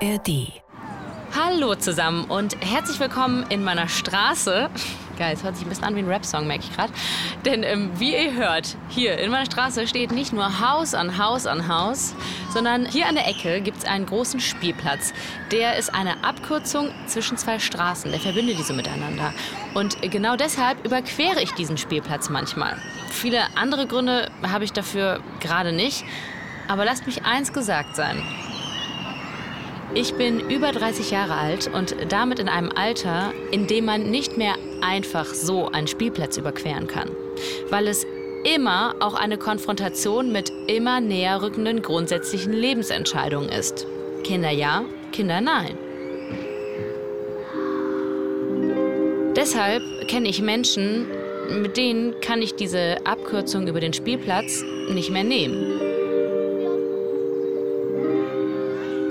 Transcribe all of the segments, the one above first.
ARD. Hallo zusammen und herzlich willkommen in meiner Straße. Geil, es hört sich ein bisschen an wie ein Rap-Song, merke ich gerade. Denn ähm, wie ihr hört, hier in meiner Straße steht nicht nur Haus an Haus an Haus, sondern hier an der Ecke gibt es einen großen Spielplatz. Der ist eine Abkürzung zwischen zwei Straßen, der verbindet diese miteinander. Und genau deshalb überquere ich diesen Spielplatz manchmal. Viele andere Gründe habe ich dafür gerade nicht. Aber lasst mich eins gesagt sein. Ich bin über 30 Jahre alt und damit in einem Alter, in dem man nicht mehr einfach so einen Spielplatz überqueren kann. Weil es immer auch eine Konfrontation mit immer näher rückenden grundsätzlichen Lebensentscheidungen ist. Kinder ja, Kinder nein. Deshalb kenne ich Menschen, mit denen kann ich diese Abkürzung über den Spielplatz nicht mehr nehmen.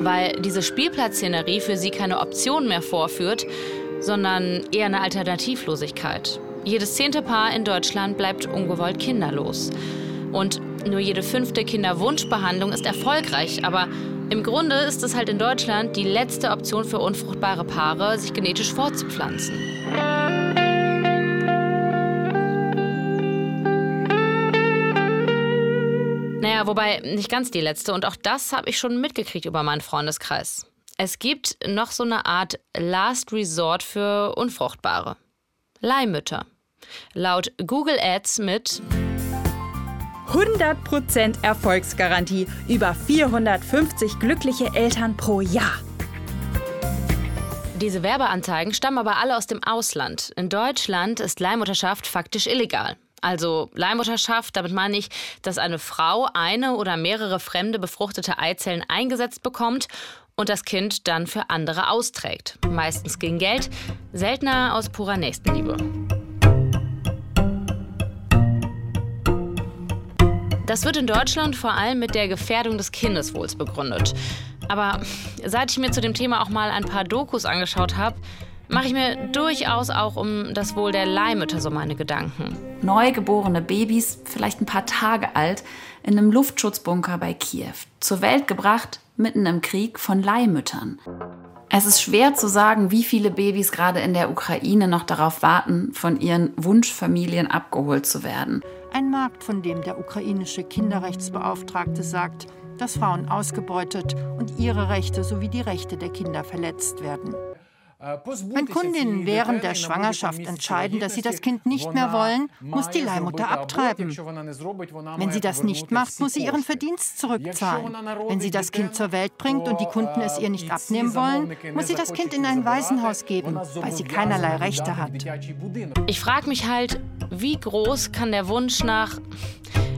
Weil diese Spielplatzszenerie für sie keine Option mehr vorführt, sondern eher eine Alternativlosigkeit. Jedes zehnte Paar in Deutschland bleibt ungewollt kinderlos. Und nur jede fünfte Kinderwunschbehandlung ist erfolgreich, aber im Grunde ist es halt in Deutschland die letzte Option für unfruchtbare Paare, sich genetisch fortzupflanzen. Naja, wobei nicht ganz die letzte. Und auch das habe ich schon mitgekriegt über meinen Freundeskreis. Es gibt noch so eine Art Last Resort für Unfruchtbare. Leihmütter. Laut Google Ads mit 100% Erfolgsgarantie. Über 450 glückliche Eltern pro Jahr. Diese Werbeanzeigen stammen aber alle aus dem Ausland. In Deutschland ist Leihmutterschaft faktisch illegal. Also Leihmutterschaft, damit meine ich, dass eine Frau eine oder mehrere fremde befruchtete Eizellen eingesetzt bekommt und das Kind dann für andere austrägt. Meistens gegen Geld, seltener aus purer Nächstenliebe. Das wird in Deutschland vor allem mit der Gefährdung des Kindeswohls begründet. Aber seit ich mir zu dem Thema auch mal ein paar Dokus angeschaut habe, mache ich mir durchaus auch um das Wohl der Leihmütter so meine Gedanken. Neugeborene Babys, vielleicht ein paar Tage alt, in einem Luftschutzbunker bei Kiew. Zur Welt gebracht, mitten im Krieg, von Leihmüttern. Es ist schwer zu sagen, wie viele Babys gerade in der Ukraine noch darauf warten, von ihren Wunschfamilien abgeholt zu werden. Ein Markt, von dem der ukrainische Kinderrechtsbeauftragte sagt, dass Frauen ausgebeutet und ihre Rechte sowie die Rechte der Kinder verletzt werden. Wenn Kundinnen während der Schwangerschaft entscheiden, dass sie das Kind nicht mehr wollen, muss die Leihmutter abtreiben. Wenn sie das nicht macht, muss sie ihren Verdienst zurückzahlen. Wenn sie das Kind zur Welt bringt und die Kunden es ihr nicht abnehmen wollen, muss sie das Kind in ein Waisenhaus geben, weil sie keinerlei Rechte hat. Ich frage mich halt, wie groß kann der Wunsch nach,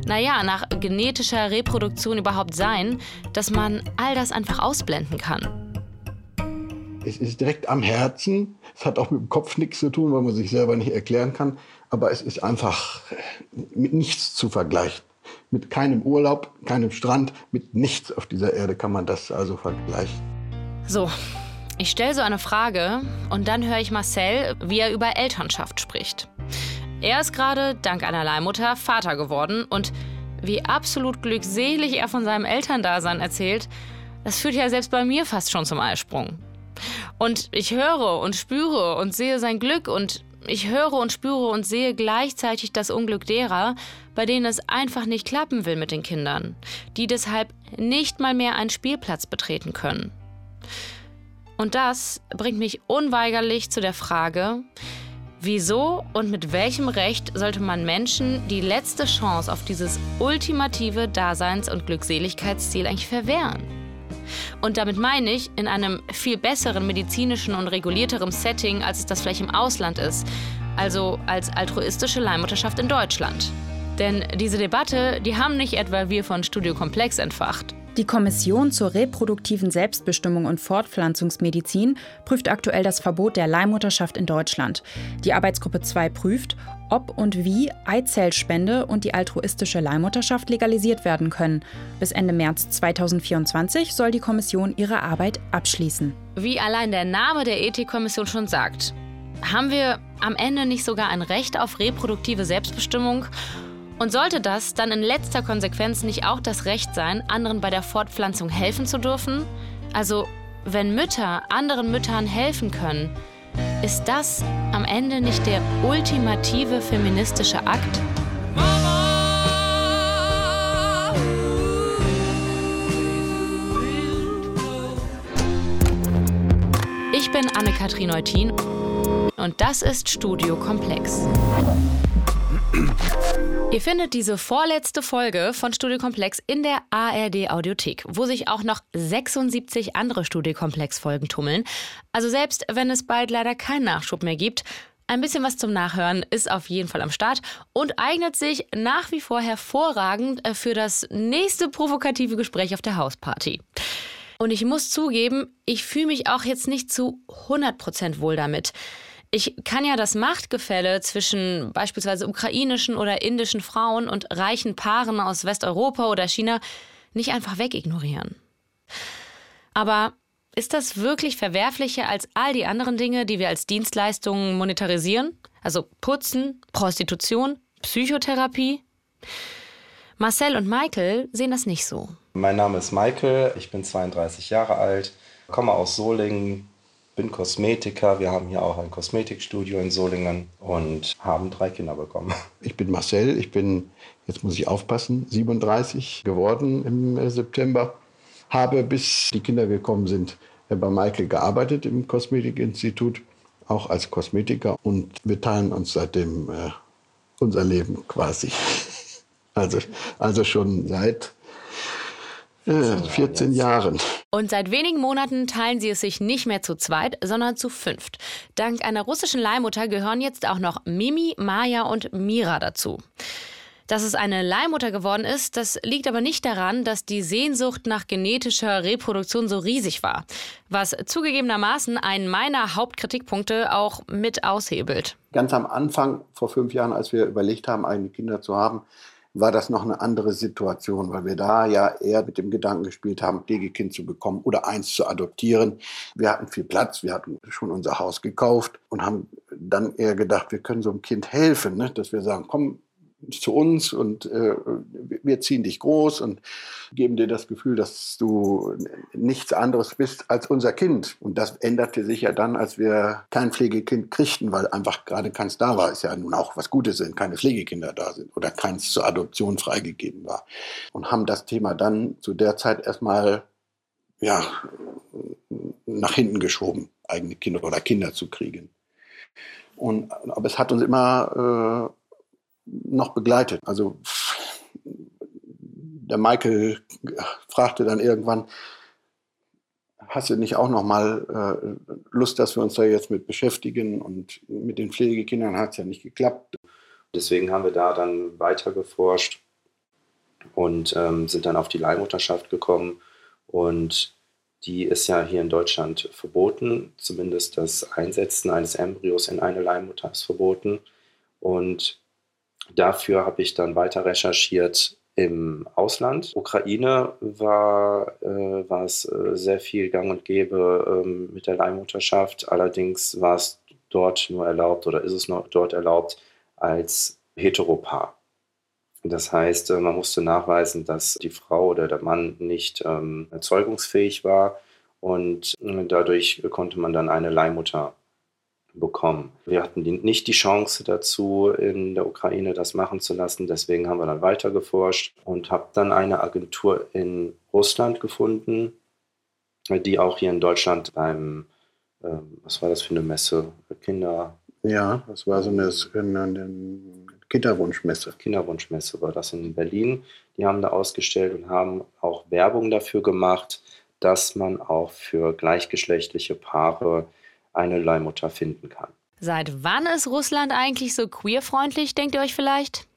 naja, nach genetischer Reproduktion überhaupt sein, dass man all das einfach ausblenden kann? Es ist direkt am Herzen. Es hat auch mit dem Kopf nichts zu tun, weil man sich selber nicht erklären kann. Aber es ist einfach mit nichts zu vergleichen. Mit keinem Urlaub, keinem Strand, mit nichts auf dieser Erde kann man das also vergleichen. So, ich stelle so eine Frage und dann höre ich Marcel, wie er über Elternschaft spricht. Er ist gerade, dank einer Leihmutter, Vater geworden und wie absolut glückselig er von seinem Elterndasein erzählt, das führt ja selbst bei mir fast schon zum Eisprung. Und ich höre und spüre und sehe sein Glück und ich höre und spüre und sehe gleichzeitig das Unglück derer, bei denen es einfach nicht klappen will mit den Kindern, die deshalb nicht mal mehr einen Spielplatz betreten können. Und das bringt mich unweigerlich zu der Frage, wieso und mit welchem Recht sollte man Menschen die letzte Chance auf dieses ultimative Daseins- und Glückseligkeitsziel eigentlich verwehren? Und damit meine ich in einem viel besseren medizinischen und regulierterem Setting, als es das vielleicht im Ausland ist. Also als altruistische Leihmutterschaft in Deutschland. Denn diese Debatte, die haben nicht etwa wir von Studio Komplex entfacht. Die Kommission zur reproduktiven Selbstbestimmung und Fortpflanzungsmedizin prüft aktuell das Verbot der Leihmutterschaft in Deutschland. Die Arbeitsgruppe 2 prüft, ob und wie Eizellspende und die altruistische Leihmutterschaft legalisiert werden können. Bis Ende März 2024 soll die Kommission ihre Arbeit abschließen. Wie allein der Name der Ethikkommission schon sagt, haben wir am Ende nicht sogar ein Recht auf reproduktive Selbstbestimmung? Und sollte das dann in letzter Konsequenz nicht auch das Recht sein, anderen bei der Fortpflanzung helfen zu dürfen? Also wenn Mütter anderen Müttern helfen können, ist das am Ende nicht der ultimative feministische Akt? Ich bin Anne-Kathrin Eutin und das ist Studio Komplex. Ihr findet diese vorletzte Folge von Studiokomplex in der ARD Audiothek, wo sich auch noch 76 andere Studiokomplex-Folgen tummeln. Also selbst wenn es bald leider keinen Nachschub mehr gibt, ein bisschen was zum Nachhören ist auf jeden Fall am Start und eignet sich nach wie vor hervorragend äh, für das nächste provokative Gespräch auf der Hausparty. Und ich muss zugeben, ich fühle mich auch jetzt nicht zu 100% wohl damit. Ich kann ja das Machtgefälle zwischen beispielsweise ukrainischen oder indischen Frauen und reichen Paaren aus Westeuropa oder China nicht einfach wegignorieren. Aber ist das wirklich verwerflicher als all die anderen Dinge, die wir als Dienstleistungen monetarisieren? Also Putzen, Prostitution, Psychotherapie? Marcel und Michael sehen das nicht so. Mein Name ist Michael, ich bin 32 Jahre alt, komme aus Solingen, bin Kosmetiker. Wir haben hier auch ein Kosmetikstudio in Solingen und haben drei Kinder bekommen. Ich bin Marcel, ich bin, jetzt muss ich aufpassen, 37 geworden im äh, September. Habe, bis die Kinder gekommen sind, äh, bei Michael gearbeitet im Kosmetikinstitut, auch als Kosmetiker. Und wir teilen uns seitdem äh, unser Leben quasi. Also, also schon seit 14 Jahren. Und seit wenigen Monaten teilen sie es sich nicht mehr zu zweit, sondern zu fünft. Dank einer russischen Leihmutter gehören jetzt auch noch Mimi, Maja und Mira dazu. Dass es eine Leihmutter geworden ist, das liegt aber nicht daran, dass die Sehnsucht nach genetischer Reproduktion so riesig war, was zugegebenermaßen einen meiner Hauptkritikpunkte auch mit aushebelt. Ganz am Anfang, vor fünf Jahren, als wir überlegt haben, eigene Kinder zu haben, war das noch eine andere Situation, weil wir da ja eher mit dem Gedanken gespielt haben, Pflegekind zu bekommen oder eins zu adoptieren. Wir hatten viel Platz, wir hatten schon unser Haus gekauft und haben dann eher gedacht, wir können so einem Kind helfen, ne? dass wir sagen, komm, zu uns und äh, wir ziehen dich groß und geben dir das Gefühl, dass du nichts anderes bist als unser Kind. Und das änderte sich ja dann, als wir kein Pflegekind kriegten, weil einfach gerade keins da war. Ist ja nun auch was Gutes, wenn keine Pflegekinder da sind oder keins zur Adoption freigegeben war. Und haben das Thema dann zu der Zeit erstmal ja, nach hinten geschoben, eigene Kinder oder Kinder zu kriegen. Und, aber es hat uns immer äh, noch begleitet. Also der Michael fragte dann irgendwann, hast du nicht auch noch mal äh, Lust, dass wir uns da jetzt mit beschäftigen? Und mit den Pflegekindern hat es ja nicht geklappt. Deswegen haben wir da dann weiter geforscht und ähm, sind dann auf die Leihmutterschaft gekommen. Und die ist ja hier in Deutschland verboten. Zumindest das Einsetzen eines Embryos in eine Leihmutter ist verboten. Und Dafür habe ich dann weiter recherchiert im Ausland. Ukraine war, äh, war es äh, sehr viel gang und gäbe ähm, mit der Leihmutterschaft. Allerdings war es dort nur erlaubt oder ist es noch dort erlaubt als Heteropaar. Das heißt, äh, man musste nachweisen, dass die Frau oder der Mann nicht ähm, erzeugungsfähig war und äh, dadurch konnte man dann eine Leihmutter bekommen. Wir hatten die, nicht die Chance dazu, in der Ukraine das machen zu lassen. Deswegen haben wir dann weiter geforscht und habe dann eine Agentur in Russland gefunden, die auch hier in Deutschland beim, äh, was war das für eine Messe? Kinder. Ja, das war so eine, eine Kinderwunschmesse. Kinderwunschmesse war das in Berlin. Die haben da ausgestellt und haben auch Werbung dafür gemacht, dass man auch für gleichgeschlechtliche Paare eine Leihmutter finden kann. Seit wann ist Russland eigentlich so queerfreundlich, denkt ihr euch vielleicht?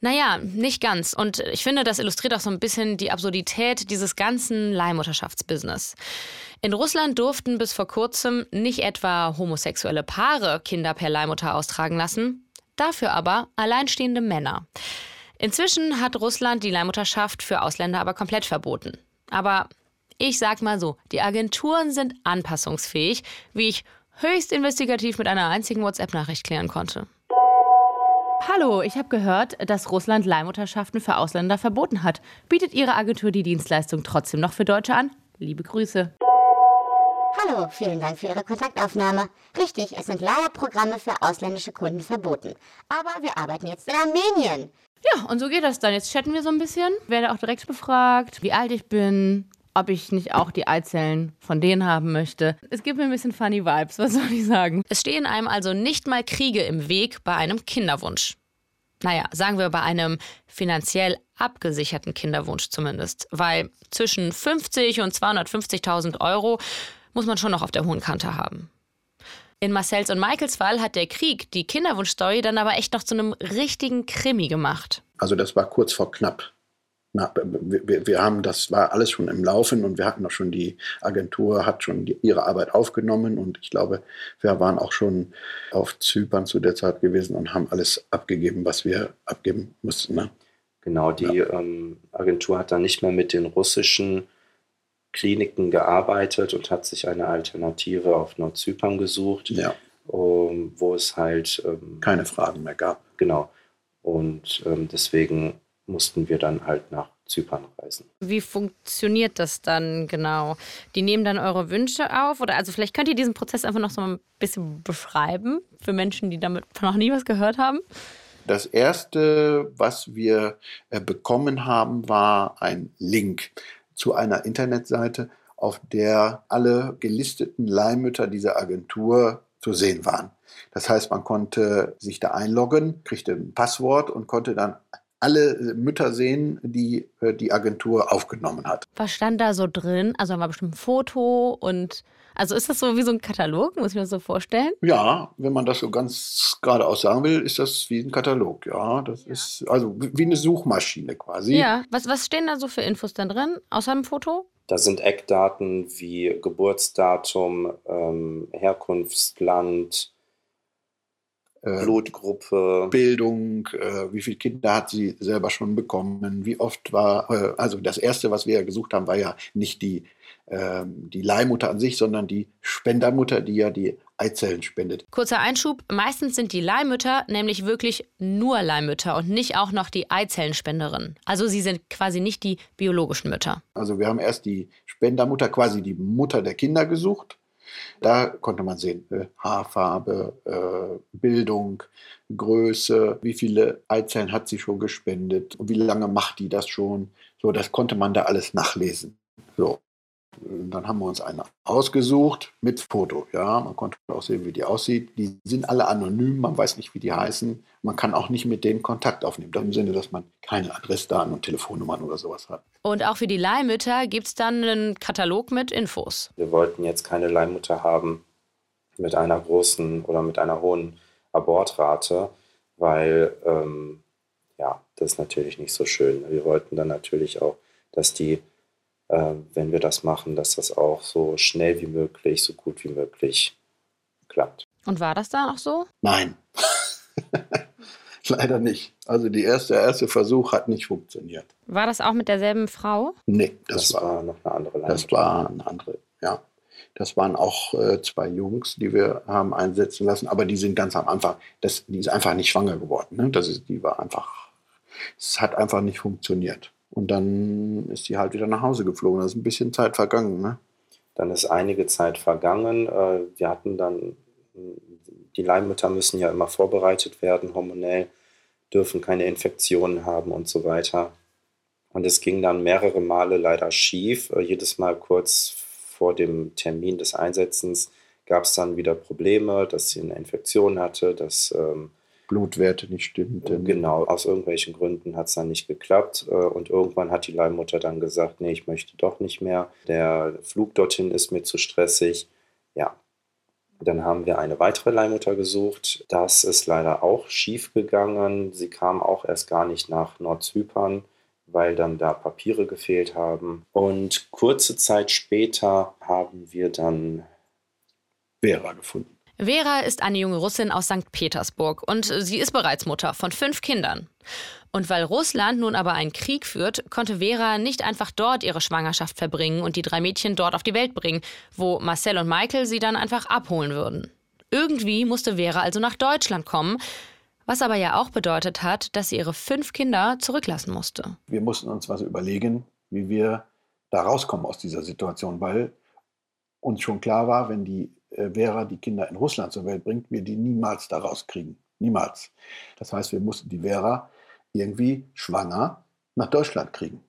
Naja, nicht ganz. Und ich finde, das illustriert auch so ein bisschen die Absurdität dieses ganzen Leihmutterschaftsbusiness. In Russland durften bis vor kurzem nicht etwa homosexuelle Paare Kinder per Leihmutter austragen lassen, dafür aber alleinstehende Männer. Inzwischen hat Russland die Leihmutterschaft für Ausländer aber komplett verboten. Aber ich sag mal so, die Agenturen sind anpassungsfähig, wie ich höchst investigativ mit einer einzigen WhatsApp-Nachricht klären konnte. Hallo, ich habe gehört, dass Russland Leihmutterschaften für Ausländer verboten hat. Bietet Ihre Agentur die Dienstleistung trotzdem noch für Deutsche an? Liebe Grüße. Hallo, vielen Dank für Ihre Kontaktaufnahme. Richtig, es sind Leihprogramme für ausländische Kunden verboten. Aber wir arbeiten jetzt in Armenien. Ja, und so geht das dann. Jetzt chatten wir so ein bisschen. Werde auch direkt befragt, wie alt ich bin, ob ich nicht auch die Eizellen von denen haben möchte. Es gibt mir ein bisschen funny Vibes, was soll ich sagen? Es stehen einem also nicht mal Kriege im Weg bei einem Kinderwunsch. Naja, sagen wir bei einem finanziell abgesicherten Kinderwunsch zumindest. Weil zwischen 50 und 250.000 Euro muss man schon noch auf der hohen Kante haben. In Marcells und Michaels Fall hat der Krieg die Kinderwunschstory dann aber echt noch zu einem richtigen Krimi gemacht. Also das war kurz vor knapp. Na, wir, wir, haben, das war alles schon im Laufen und wir hatten auch schon die Agentur hat schon die, ihre Arbeit aufgenommen und ich glaube, wir waren auch schon auf Zypern zu der Zeit gewesen und haben alles abgegeben, was wir abgeben mussten. Ne? Genau, die ja. ähm, Agentur hat dann nicht mehr mit den russischen Kliniken gearbeitet und hat sich eine Alternative auf Nordzypern gesucht, ja. um, wo es halt ähm, keine Fragen mehr gab. Genau. Und ähm, deswegen mussten wir dann halt nach Zypern reisen. Wie funktioniert das dann genau? Die nehmen dann eure Wünsche auf oder also vielleicht könnt ihr diesen Prozess einfach noch so ein bisschen beschreiben für Menschen, die damit noch nie was gehört haben? Das erste, was wir äh, bekommen haben, war ein Link zu einer Internetseite, auf der alle gelisteten Leihmütter dieser Agentur zu sehen waren. Das heißt, man konnte sich da einloggen, kriegte ein Passwort und konnte dann alle Mütter sehen, die äh, die Agentur aufgenommen hat. Was stand da so drin? Also war bestimmt ein Foto und also ist das so wie so ein Katalog, muss ich mir das so vorstellen? Ja, wenn man das so ganz geradeaus sagen will, ist das wie ein Katalog. Ja, das ja. ist also wie eine Suchmaschine quasi. Ja, was, was stehen da so für Infos dann drin, außer dem Foto? Da sind Eckdaten wie Geburtsdatum, ähm, Herkunftsland, äh, Blutgruppe, Bildung, äh, wie viele Kinder hat sie selber schon bekommen, wie oft war, äh, also das Erste, was wir ja gesucht haben, war ja nicht die, ähm, die Leihmutter an sich, sondern die Spendermutter, die ja die Eizellen spendet. Kurzer Einschub, meistens sind die Leihmütter nämlich wirklich nur Leihmütter und nicht auch noch die Eizellenspenderin. Also sie sind quasi nicht die biologischen Mütter. Also wir haben erst die Spendermutter, quasi die Mutter der Kinder gesucht da konnte man sehen, äh, Haarfarbe, äh, Bildung, Größe, wie viele Eizellen hat sie schon gespendet und wie lange macht die das schon. So, das konnte man da alles nachlesen. So. Dann haben wir uns eine ausgesucht mit Foto. Ja, man konnte auch sehen, wie die aussieht. Die sind alle anonym, man weiß nicht, wie die heißen. Man kann auch nicht mit denen Kontakt aufnehmen. Im Sinne, dass man keine Adressdaten und Telefonnummern oder sowas hat. Und auch für die Leihmütter gibt es dann einen Katalog mit Infos. Wir wollten jetzt keine Leihmutter haben mit einer großen oder mit einer hohen Abortrate, weil ähm, ja, das ist natürlich nicht so schön. Wir wollten dann natürlich auch, dass die wenn wir das machen, dass das auch so schnell wie möglich, so gut wie möglich klappt. Und war das dann auch so? Nein. Leider nicht. Also die erste, der erste Versuch hat nicht funktioniert. War das auch mit derselben Frau? Nee, das, das war, war, noch eine andere. Das war eine andere, ja. Das waren auch äh, zwei Jungs, die wir haben einsetzen lassen, aber die sind ganz am Anfang, das, die ist einfach nicht schwanger geworden. Ne? Das ist, die war einfach, es hat einfach nicht funktioniert. Und dann ist sie halt wieder nach Hause geflogen. Da ist ein bisschen Zeit vergangen. Ne? Dann ist einige Zeit vergangen. Äh, wir hatten dann, die Leihmütter müssen ja immer vorbereitet werden, hormonell, dürfen keine Infektionen haben und so weiter. Und es ging dann mehrere Male leider schief. Äh, jedes Mal kurz vor dem Termin des Einsetzens gab es dann wieder Probleme, dass sie eine Infektion hatte, dass ähm, Blutwerte nicht stimmten. Genau, aus irgendwelchen Gründen hat es dann nicht geklappt. Äh, und irgendwann hat die Leihmutter dann gesagt, nee, ich möchte doch nicht mehr. Der Flug dorthin ist mir zu stressig. Ja, dann haben wir eine weitere Leihmutter gesucht. Das ist leider auch schief gegangen. Sie kam auch erst gar nicht nach Nordzypern, weil dann da Papiere gefehlt haben. Und kurze Zeit später haben wir dann Vera gefunden. Vera ist eine junge Russin aus St. Petersburg und sie ist bereits Mutter von fünf Kindern. Und weil Russland nun aber einen Krieg führt, konnte Vera nicht einfach dort ihre Schwangerschaft verbringen und die drei Mädchen dort auf die Welt bringen, wo Marcel und Michael sie dann einfach abholen würden. Irgendwie musste Vera also nach Deutschland kommen, was aber ja auch bedeutet hat, dass sie ihre fünf Kinder zurücklassen musste. Wir mussten uns was überlegen, wie wir da rauskommen aus dieser Situation, weil uns schon klar war, wenn die Vera die Kinder in Russland zur Welt bringt, wir die niemals daraus kriegen. Niemals. Das heißt, wir mussten die Vera irgendwie schwanger nach Deutschland kriegen.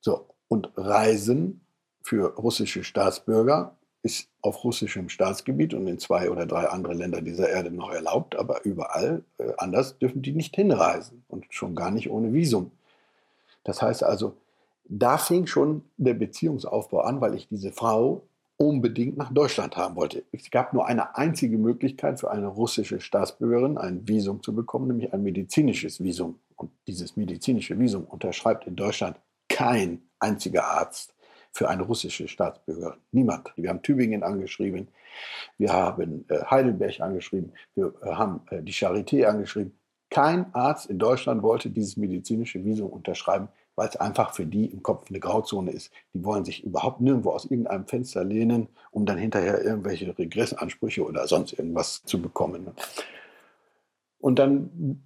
So, und Reisen für russische Staatsbürger ist auf russischem Staatsgebiet und in zwei oder drei andere Länder dieser Erde noch erlaubt, aber überall äh, anders dürfen die nicht hinreisen und schon gar nicht ohne Visum. Das heißt also, da fing schon der Beziehungsaufbau an, weil ich diese Frau unbedingt nach Deutschland haben wollte. Es gab nur eine einzige Möglichkeit für eine russische Staatsbürgerin ein Visum zu bekommen, nämlich ein medizinisches Visum. Und dieses medizinische Visum unterschreibt in Deutschland kein einziger Arzt für eine russische Staatsbürgerin. Niemand. Wir haben Tübingen angeschrieben, wir haben äh, Heidelberg angeschrieben, wir äh, haben äh, die Charité angeschrieben. Kein Arzt in Deutschland wollte dieses medizinische Visum unterschreiben, weil es einfach für die im Kopf eine Grauzone ist. Die wollen sich überhaupt nirgendwo aus irgendeinem Fenster lehnen, um dann hinterher irgendwelche Regressansprüche oder sonst irgendwas zu bekommen. Und dann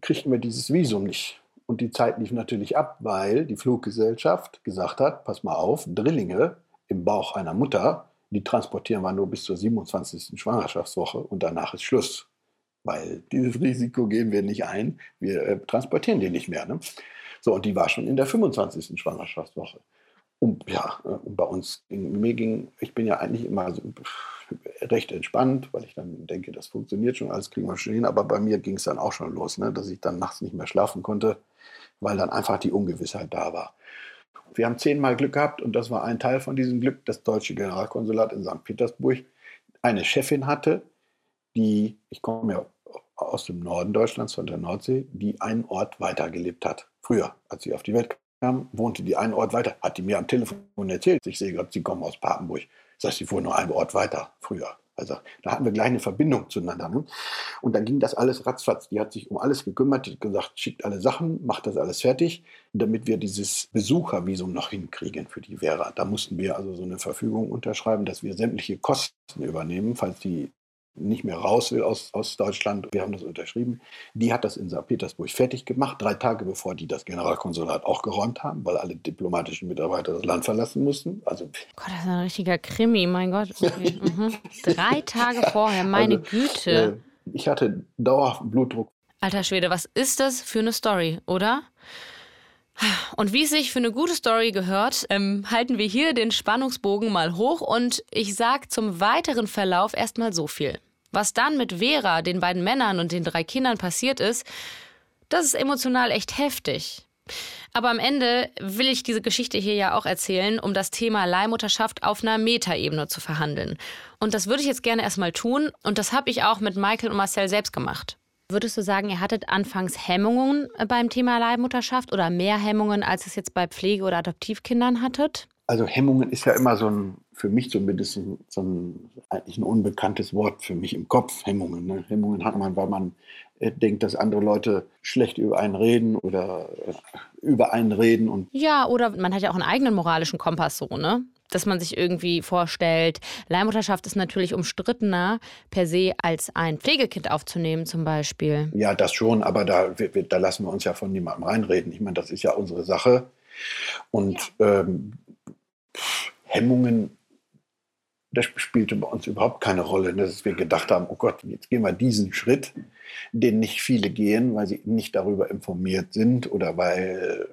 kriegten wir dieses Visum nicht. Und die Zeit lief natürlich ab, weil die Fluggesellschaft gesagt hat, pass mal auf, Drillinge im Bauch einer Mutter, die transportieren wir nur bis zur 27. Schwangerschaftswoche und danach ist Schluss. Weil dieses Risiko gehen wir nicht ein, wir äh, transportieren die nicht mehr. Ne? So, und die war schon in der 25. Schwangerschaftswoche. Und ja, äh, und bei uns, mir ging, ich bin ja eigentlich immer so, recht entspannt, weil ich dann denke, das funktioniert schon, alles kriegen wir schon hin. Aber bei mir ging es dann auch schon los, ne, dass ich dann nachts nicht mehr schlafen konnte, weil dann einfach die Ungewissheit da war. Wir haben zehnmal Glück gehabt und das war ein Teil von diesem Glück. Das deutsche Generalkonsulat in St. Petersburg eine Chefin hatte, die, ich komme ja aus dem Norden Deutschlands, von der Nordsee, die einen Ort weitergelebt hat. Früher, als sie auf die Welt kam, wohnte die einen Ort weiter. Hat die mir am Telefon erzählt. Ich sehe gerade, sie kommen aus Papenburg. Das heißt, sie fuhren nur einen Ort weiter früher. Also da hatten wir gleich eine Verbindung zueinander. Ne? Und dann ging das alles ratzfatz. Die hat sich um alles gekümmert, die hat gesagt, schickt alle Sachen, macht das alles fertig, damit wir dieses Besuchervisum noch hinkriegen für die Vera. Da mussten wir also so eine Verfügung unterschreiben, dass wir sämtliche Kosten übernehmen, falls die nicht mehr raus will aus, aus Deutschland. Wir haben das unterschrieben. Die hat das in St. Petersburg fertig gemacht, drei Tage bevor die das Generalkonsulat auch geräumt haben, weil alle diplomatischen Mitarbeiter das Land verlassen mussten. Also, Gott, das ist ein richtiger Krimi, mein Gott. Okay. mhm. Drei Tage vorher, meine also, Güte. Äh, ich hatte dauerhaften Blutdruck. Alter Schwede, was ist das für eine Story, oder? Und wie es sich für eine gute Story gehört, ähm, halten wir hier den Spannungsbogen mal hoch und ich sag zum weiteren Verlauf erstmal so viel. Was dann mit Vera, den beiden Männern und den drei Kindern passiert ist, das ist emotional echt heftig. Aber am Ende will ich diese Geschichte hier ja auch erzählen, um das Thema Leihmutterschaft auf einer Metaebene zu verhandeln. Und das würde ich jetzt gerne erstmal tun und das habe ich auch mit Michael und Marcel selbst gemacht. Würdest du sagen, ihr hattet anfangs Hemmungen beim Thema Leihmutterschaft oder mehr Hemmungen, als es jetzt bei Pflege- oder Adoptivkindern hattet? Also Hemmungen ist ja immer so ein, für mich zumindest so ein, eigentlich ein unbekanntes Wort für mich im Kopf, Hemmungen. Ne? Hemmungen hat man, weil man äh, denkt, dass andere Leute schlecht über einen reden oder äh, über einen reden. Und ja, oder man hat ja auch einen eigenen moralischen Kompass so, ne? dass man sich irgendwie vorstellt, Leihmutterschaft ist natürlich umstrittener per se, als ein Pflegekind aufzunehmen zum Beispiel. Ja, das schon, aber da, da lassen wir uns ja von niemandem reinreden. Ich meine, das ist ja unsere Sache. Und ja. ähm, Hemmungen, das spielte bei uns überhaupt keine Rolle, ne, dass wir gedacht haben, oh Gott, jetzt gehen wir diesen Schritt, den nicht viele gehen, weil sie nicht darüber informiert sind oder weil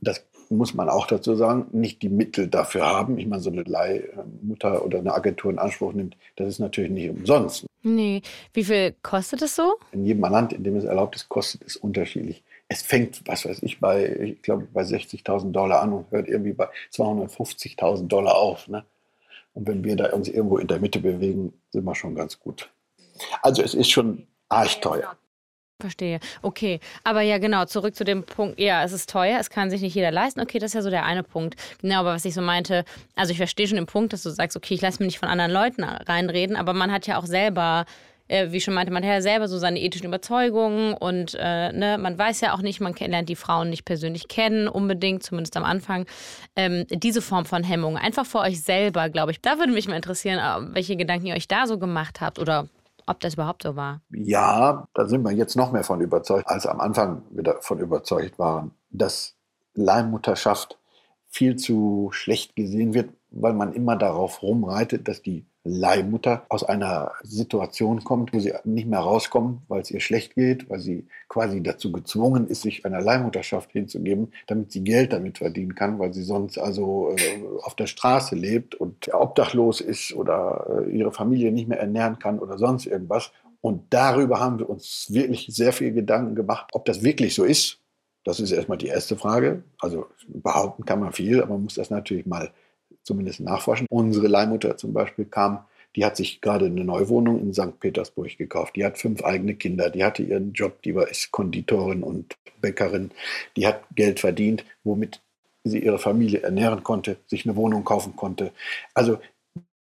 das muss man auch dazu sagen, nicht die Mittel dafür haben. Ich meine, so eine Leihmutter oder eine Agentur in Anspruch nimmt, das ist natürlich nicht umsonst. Nee. Wie viel kostet es so? In jedem Land, in dem es erlaubt ist, kostet es unterschiedlich. Es fängt, was weiß ich, bei, ich glaube, bei 60.000 Dollar an und hört irgendwie bei 250.000 Dollar auf. Ne? Und wenn wir da uns irgendwo in der Mitte bewegen, sind wir schon ganz gut. Also es ist schon arg teuer. Verstehe. Okay. Aber ja, genau, zurück zu dem Punkt, ja, es ist teuer, es kann sich nicht jeder leisten. Okay, das ist ja so der eine Punkt. Genau, aber was ich so meinte, also ich verstehe schon den Punkt, dass du sagst, okay, ich lasse mich nicht von anderen Leuten reinreden, aber man hat ja auch selber äh, wie schon meinte, man ja selber so seine ethischen Überzeugungen und äh, ne, man weiß ja auch nicht, man lernt die Frauen nicht persönlich kennen, unbedingt, zumindest am Anfang. Ähm, diese Form von Hemmung, einfach vor euch selber, glaube ich. Da würde mich mal interessieren, äh, welche Gedanken ihr euch da so gemacht habt oder ob das überhaupt so war. Ja, da sind wir jetzt noch mehr von überzeugt, als am Anfang wir davon überzeugt waren, dass Leihmutterschaft viel zu schlecht gesehen wird, weil man immer darauf rumreitet, dass die Leihmutter aus einer Situation kommt, wo sie nicht mehr rauskommt, weil es ihr schlecht geht, weil sie quasi dazu gezwungen ist, sich einer Leihmutterschaft hinzugeben, damit sie Geld damit verdienen kann, weil sie sonst also äh, auf der Straße lebt und obdachlos ist oder äh, ihre Familie nicht mehr ernähren kann oder sonst irgendwas. Und darüber haben wir uns wirklich sehr viel Gedanken gemacht, ob das wirklich so ist. Das ist erstmal die erste Frage. Also behaupten kann man viel, aber man muss das natürlich mal zumindest nachforschen. Unsere Leihmutter zum Beispiel kam, die hat sich gerade eine Neuwohnung in St. Petersburg gekauft. Die hat fünf eigene Kinder, die hatte ihren Job, die war ist Konditorin und Bäckerin. Die hat Geld verdient, womit sie ihre Familie ernähren konnte, sich eine Wohnung kaufen konnte. Also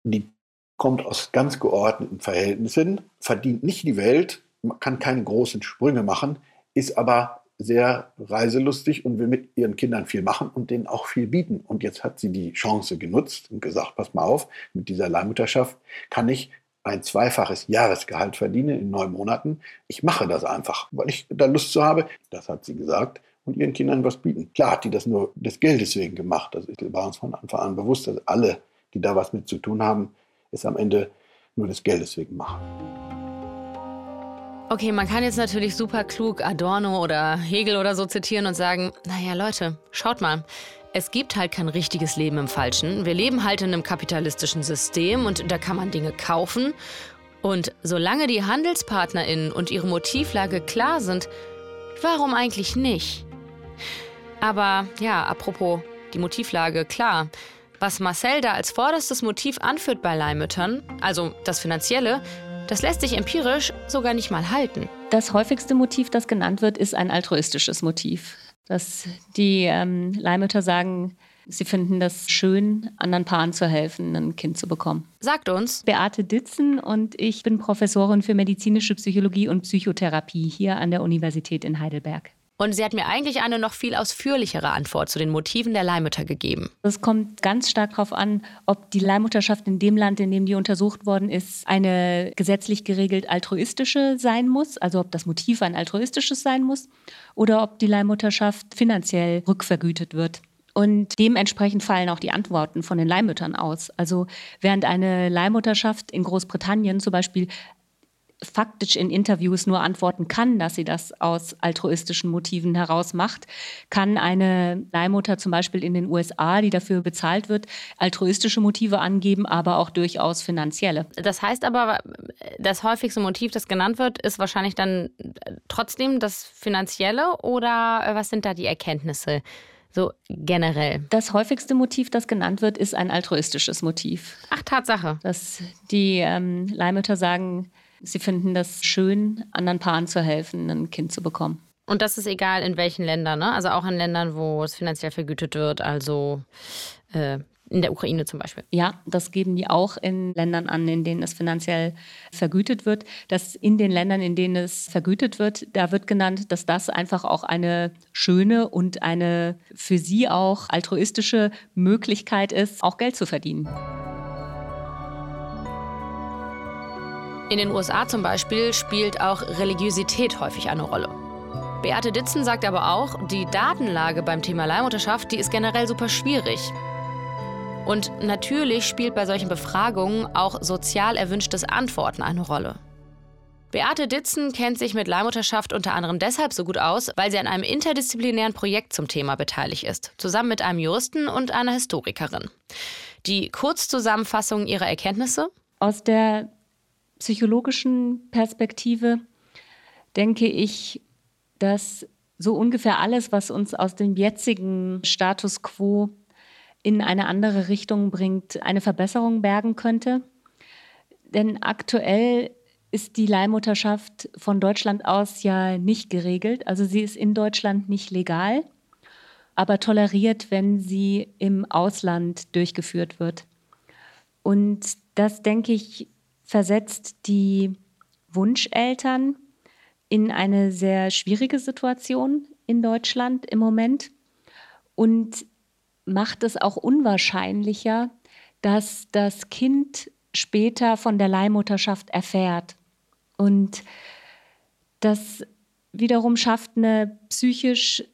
die kommt aus ganz geordneten Verhältnissen, verdient nicht die Welt, kann keine großen Sprünge machen, ist aber sehr reiselustig und will mit ihren Kindern viel machen und denen auch viel bieten. Und jetzt hat sie die Chance genutzt und gesagt, pass mal auf, mit dieser Leihmutterschaft kann ich ein zweifaches Jahresgehalt verdienen in neun Monaten. Ich mache das einfach, weil ich da Lust zu habe. Das hat sie gesagt und ihren Kindern was bieten. Klar hat die das nur des Geldes wegen gemacht. Das war uns von Anfang an bewusst, dass alle, die da was mit zu tun haben, es am Ende nur des Geldes wegen machen. Okay, man kann jetzt natürlich super klug Adorno oder Hegel oder so zitieren und sagen, naja Leute, schaut mal, es gibt halt kein richtiges Leben im Falschen. Wir leben halt in einem kapitalistischen System und da kann man Dinge kaufen. Und solange die HandelspartnerInnen und ihre Motivlage klar sind, warum eigentlich nicht? Aber ja, apropos die Motivlage, klar. Was Marcel da als vorderstes Motiv anführt bei Leihmüttern, also das Finanzielle, das lässt sich empirisch sogar nicht mal halten. Das häufigste Motiv, das genannt wird, ist ein altruistisches Motiv. Dass die ähm, Leihmütter sagen, sie finden das schön, anderen Paaren zu helfen, ein Kind zu bekommen. Sagt uns Beate Ditzen und ich bin Professorin für medizinische Psychologie und Psychotherapie hier an der Universität in Heidelberg. Und sie hat mir eigentlich eine noch viel ausführlichere Antwort zu den Motiven der Leihmütter gegeben. Es kommt ganz stark darauf an, ob die Leihmutterschaft in dem Land, in dem die untersucht worden ist, eine gesetzlich geregelt altruistische sein muss, also ob das Motiv ein altruistisches sein muss, oder ob die Leihmutterschaft finanziell rückvergütet wird. Und dementsprechend fallen auch die Antworten von den Leihmüttern aus. Also während eine Leihmutterschaft in Großbritannien zum Beispiel faktisch in Interviews nur antworten kann, dass sie das aus altruistischen Motiven heraus macht, kann eine Leihmutter zum Beispiel in den USA, die dafür bezahlt wird, altruistische Motive angeben, aber auch durchaus finanzielle. Das heißt aber, das häufigste Motiv, das genannt wird, ist wahrscheinlich dann trotzdem das Finanzielle oder was sind da die Erkenntnisse? So generell. Das häufigste Motiv, das genannt wird, ist ein altruistisches Motiv. Ach, Tatsache. Dass die ähm, Leihmütter sagen, Sie finden das schön, anderen Paaren zu helfen, ein Kind zu bekommen. Und das ist egal in welchen Ländern, ne? Also auch in Ländern, wo es finanziell vergütet wird, also äh, in der Ukraine zum Beispiel. Ja, das geben die auch in Ländern an, in denen es finanziell vergütet wird. Dass in den Ländern, in denen es vergütet wird, da wird genannt, dass das einfach auch eine schöne und eine für sie auch altruistische Möglichkeit ist, auch Geld zu verdienen. In den USA zum Beispiel spielt auch Religiosität häufig eine Rolle. Beate Ditzen sagt aber auch, die Datenlage beim Thema Leihmutterschaft, die ist generell super schwierig. Und natürlich spielt bei solchen Befragungen auch sozial erwünschtes Antworten eine Rolle. Beate Ditzen kennt sich mit Leihmutterschaft unter anderem deshalb so gut aus, weil sie an einem interdisziplinären Projekt zum Thema beteiligt ist, zusammen mit einem Juristen und einer Historikerin. Die Kurzzusammenfassung ihrer Erkenntnisse? Aus der psychologischen Perspektive denke ich, dass so ungefähr alles, was uns aus dem jetzigen Status quo in eine andere Richtung bringt, eine Verbesserung bergen könnte. Denn aktuell ist die Leihmutterschaft von Deutschland aus ja nicht geregelt. Also sie ist in Deutschland nicht legal, aber toleriert, wenn sie im Ausland durchgeführt wird. Und das, denke ich, versetzt die Wunscheltern in eine sehr schwierige Situation in Deutschland im Moment und macht es auch unwahrscheinlicher, dass das Kind später von der Leihmutterschaft erfährt. Und das wiederum schafft eine psychisch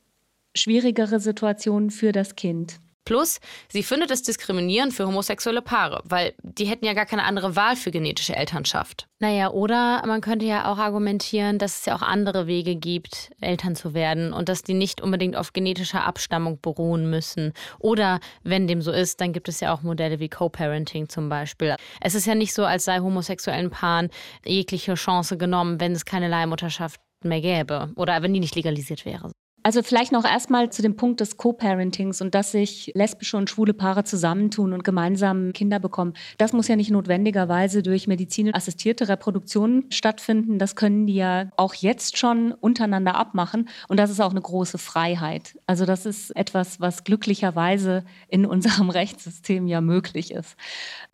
schwierigere Situation für das Kind. Plus, sie findet es diskriminierend für homosexuelle Paare, weil die hätten ja gar keine andere Wahl für genetische Elternschaft. Naja, oder man könnte ja auch argumentieren, dass es ja auch andere Wege gibt, Eltern zu werden und dass die nicht unbedingt auf genetischer Abstammung beruhen müssen. Oder wenn dem so ist, dann gibt es ja auch Modelle wie Co-Parenting zum Beispiel. Es ist ja nicht so, als sei homosexuellen Paaren jegliche Chance genommen, wenn es keine Leihmutterschaft mehr gäbe oder wenn die nicht legalisiert wäre. Also vielleicht noch erstmal zu dem Punkt des Co-Parentings und dass sich lesbische und schwule Paare zusammentun und gemeinsam Kinder bekommen. Das muss ja nicht notwendigerweise durch medizinisch assistierte Reproduktion stattfinden. Das können die ja auch jetzt schon untereinander abmachen. Und das ist auch eine große Freiheit. Also das ist etwas, was glücklicherweise in unserem Rechtssystem ja möglich ist.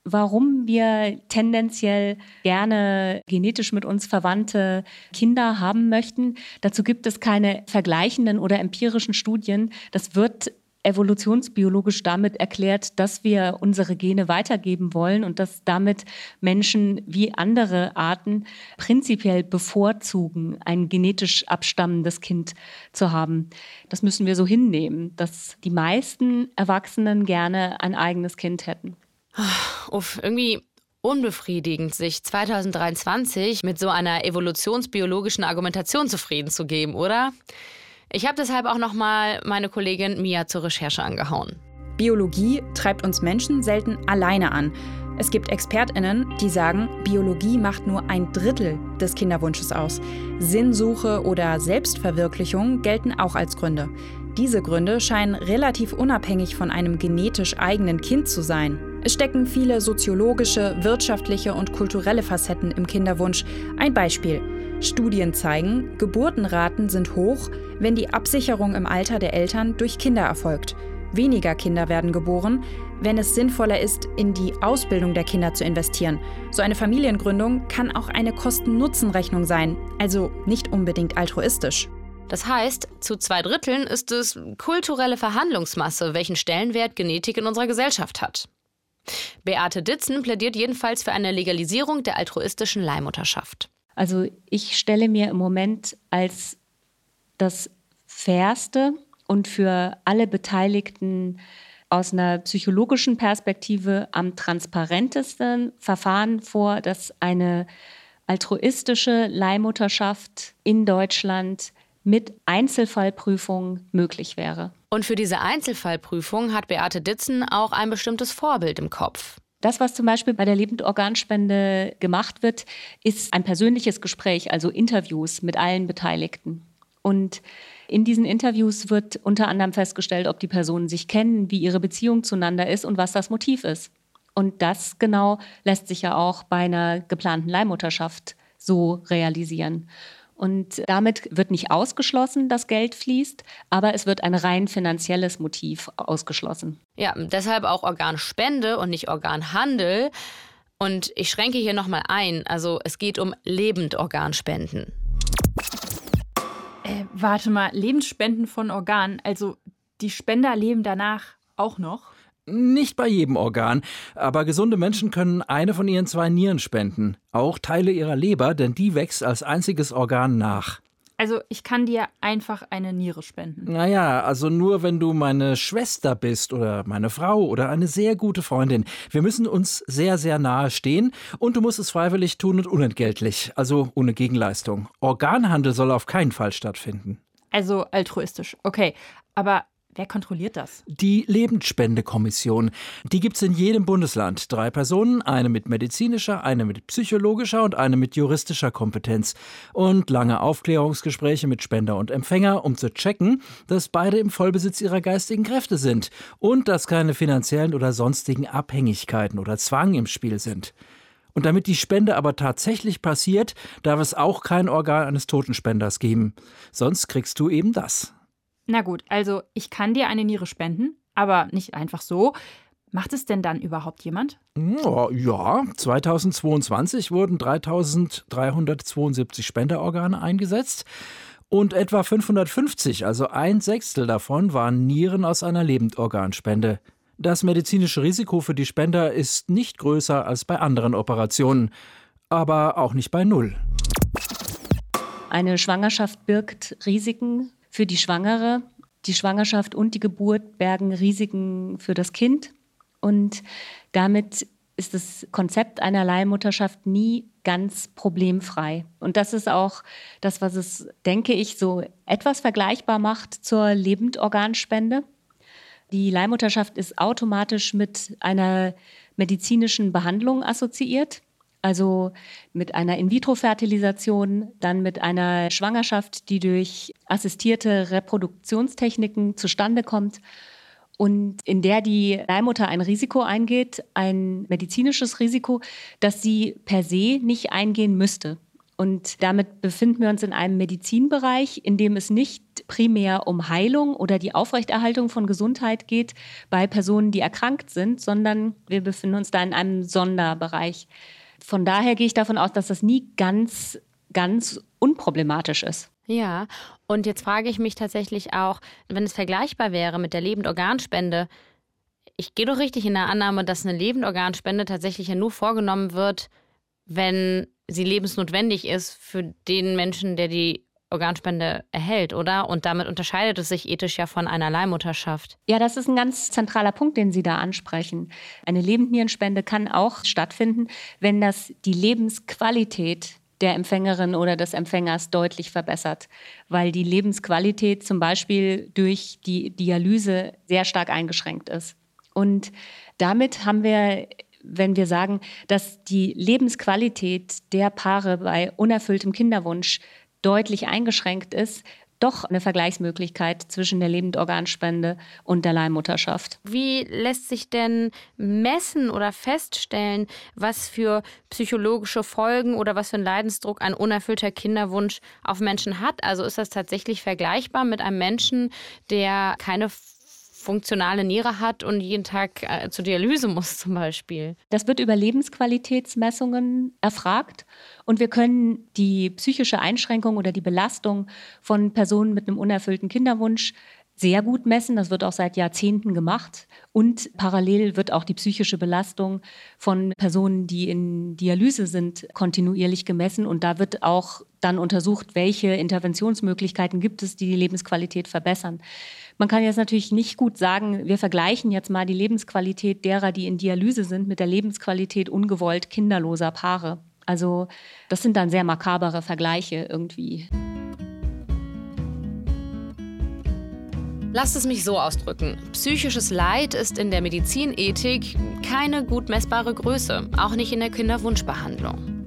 Warum wir tendenziell gerne genetisch mit uns verwandte Kinder haben möchten, dazu gibt es keine vergleichenden oder empirischen Studien, das wird evolutionsbiologisch damit erklärt, dass wir unsere Gene weitergeben wollen und dass damit Menschen wie andere Arten prinzipiell bevorzugen, ein genetisch abstammendes Kind zu haben. Das müssen wir so hinnehmen, dass die meisten Erwachsenen gerne ein eigenes Kind hätten. Uff, irgendwie unbefriedigend, sich 2023 mit so einer evolutionsbiologischen Argumentation zufrieden zu geben, oder? Ich habe deshalb auch nochmal meine Kollegin Mia zur Recherche angehauen. Biologie treibt uns Menschen selten alleine an. Es gibt ExpertInnen, die sagen, Biologie macht nur ein Drittel des Kinderwunsches aus. Sinnsuche oder Selbstverwirklichung gelten auch als Gründe. Diese Gründe scheinen relativ unabhängig von einem genetisch eigenen Kind zu sein. Es stecken viele soziologische, wirtschaftliche und kulturelle Facetten im Kinderwunsch. Ein Beispiel. Studien zeigen, Geburtenraten sind hoch, wenn die Absicherung im Alter der Eltern durch Kinder erfolgt. Weniger Kinder werden geboren, wenn es sinnvoller ist, in die Ausbildung der Kinder zu investieren. So eine Familiengründung kann auch eine Kosten-Nutzen-Rechnung sein, also nicht unbedingt altruistisch. Das heißt, zu zwei Dritteln ist es kulturelle Verhandlungsmasse, welchen Stellenwert Genetik in unserer Gesellschaft hat. Beate Ditzen plädiert jedenfalls für eine Legalisierung der altruistischen Leihmutterschaft. Also ich stelle mir im Moment als das Fairste und für alle Beteiligten aus einer psychologischen Perspektive am transparentesten Verfahren vor, dass eine altruistische Leihmutterschaft in Deutschland mit Einzelfallprüfung möglich wäre. Und für diese Einzelfallprüfung hat Beate Ditzen auch ein bestimmtes Vorbild im Kopf. Das, was zum Beispiel bei der Lebendorganspende gemacht wird, ist ein persönliches Gespräch, also Interviews mit allen Beteiligten. Und in diesen Interviews wird unter anderem festgestellt, ob die Personen sich kennen, wie ihre Beziehung zueinander ist und was das Motiv ist. Und das genau lässt sich ja auch bei einer geplanten Leihmutterschaft so realisieren. Und damit wird nicht ausgeschlossen, dass Geld fließt, aber es wird ein rein finanzielles Motiv ausgeschlossen. Ja, deshalb auch Organspende und nicht Organhandel. Und ich schränke hier nochmal ein, also es geht um Lebendorganspenden. Äh, warte mal, Lebensspenden von Organen, also die Spender leben danach auch noch? Nicht bei jedem Organ, aber gesunde Menschen können eine von ihren zwei Nieren spenden. Auch Teile ihrer Leber, denn die wächst als einziges Organ nach. Also ich kann dir einfach eine Niere spenden. Naja, also nur wenn du meine Schwester bist oder meine Frau oder eine sehr gute Freundin. Wir müssen uns sehr, sehr nahe stehen und du musst es freiwillig tun und unentgeltlich, also ohne Gegenleistung. Organhandel soll auf keinen Fall stattfinden. Also altruistisch, okay. Aber Wer kontrolliert das? Die Lebensspendekommission. Die gibt es in jedem Bundesland. Drei Personen, eine mit medizinischer, eine mit psychologischer und eine mit juristischer Kompetenz. Und lange Aufklärungsgespräche mit Spender und Empfänger, um zu checken, dass beide im Vollbesitz ihrer geistigen Kräfte sind und dass keine finanziellen oder sonstigen Abhängigkeiten oder Zwang im Spiel sind. Und damit die Spende aber tatsächlich passiert, darf es auch kein Organ eines Totenspenders geben. Sonst kriegst du eben das. Na gut, also ich kann dir eine Niere spenden, aber nicht einfach so. Macht es denn dann überhaupt jemand? Ja, 2022 wurden 3372 Spenderorgane eingesetzt und etwa 550, also ein Sechstel davon, waren Nieren aus einer Lebendorganspende. Das medizinische Risiko für die Spender ist nicht größer als bei anderen Operationen, aber auch nicht bei Null. Eine Schwangerschaft birgt Risiken für die Schwangere, die Schwangerschaft und die Geburt bergen Risiken für das Kind. Und damit ist das Konzept einer Leihmutterschaft nie ganz problemfrei. Und das ist auch das, was es, denke ich, so etwas vergleichbar macht zur Lebendorganspende. Die Leihmutterschaft ist automatisch mit einer medizinischen Behandlung assoziiert, also mit einer In-vitro-Fertilisation, dann mit einer Schwangerschaft, die durch assistierte Reproduktionstechniken zustande kommt und in der die Leihmutter ein Risiko eingeht, ein medizinisches Risiko, das sie per se nicht eingehen müsste. Und damit befinden wir uns in einem Medizinbereich, in dem es nicht primär um Heilung oder die Aufrechterhaltung von Gesundheit geht bei Personen, die erkrankt sind, sondern wir befinden uns da in einem Sonderbereich. Von daher gehe ich davon aus, dass das nie ganz, ganz unproblematisch ist. Ja, und jetzt frage ich mich tatsächlich auch, wenn es vergleichbar wäre mit der Lebendorganspende, ich gehe doch richtig in der Annahme, dass eine Lebendorganspende tatsächlich ja nur vorgenommen wird, wenn sie lebensnotwendig ist für den Menschen, der die Organspende erhält, oder? Und damit unterscheidet es sich ethisch ja von einer Leihmutterschaft. Ja, das ist ein ganz zentraler Punkt, den Sie da ansprechen. Eine Lebendnierenspende kann auch stattfinden, wenn das die Lebensqualität der Empfängerin oder des Empfängers deutlich verbessert, weil die Lebensqualität zum Beispiel durch die Dialyse sehr stark eingeschränkt ist. Und damit haben wir, wenn wir sagen, dass die Lebensqualität der Paare bei unerfülltem Kinderwunsch deutlich eingeschränkt ist, doch eine Vergleichsmöglichkeit zwischen der Lebendorganspende und der Leihmutterschaft. Wie lässt sich denn messen oder feststellen, was für psychologische Folgen oder was für einen Leidensdruck ein unerfüllter Kinderwunsch auf Menschen hat? Also ist das tatsächlich vergleichbar mit einem Menschen, der keine funktionale Niere hat und jeden Tag äh, zur Dialyse muss zum Beispiel. Das wird über Lebensqualitätsmessungen erfragt und wir können die psychische Einschränkung oder die Belastung von Personen mit einem unerfüllten Kinderwunsch sehr gut messen. Das wird auch seit Jahrzehnten gemacht. Und parallel wird auch die psychische Belastung von Personen, die in Dialyse sind, kontinuierlich gemessen. Und da wird auch dann untersucht, welche Interventionsmöglichkeiten gibt es, die die Lebensqualität verbessern. Man kann jetzt natürlich nicht gut sagen, wir vergleichen jetzt mal die Lebensqualität derer, die in Dialyse sind, mit der Lebensqualität ungewollt kinderloser Paare. Also das sind dann sehr makabere Vergleiche irgendwie. Lasst es mich so ausdrücken. Psychisches Leid ist in der Medizinethik keine gut messbare Größe, auch nicht in der Kinderwunschbehandlung.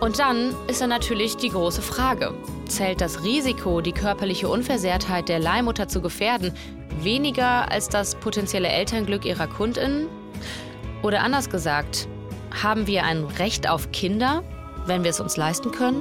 Und dann ist da natürlich die große Frage. Zählt das Risiko, die körperliche Unversehrtheit der Leihmutter zu gefährden, weniger als das potenzielle Elternglück ihrer Kundinnen? Oder anders gesagt, haben wir ein Recht auf Kinder, wenn wir es uns leisten können?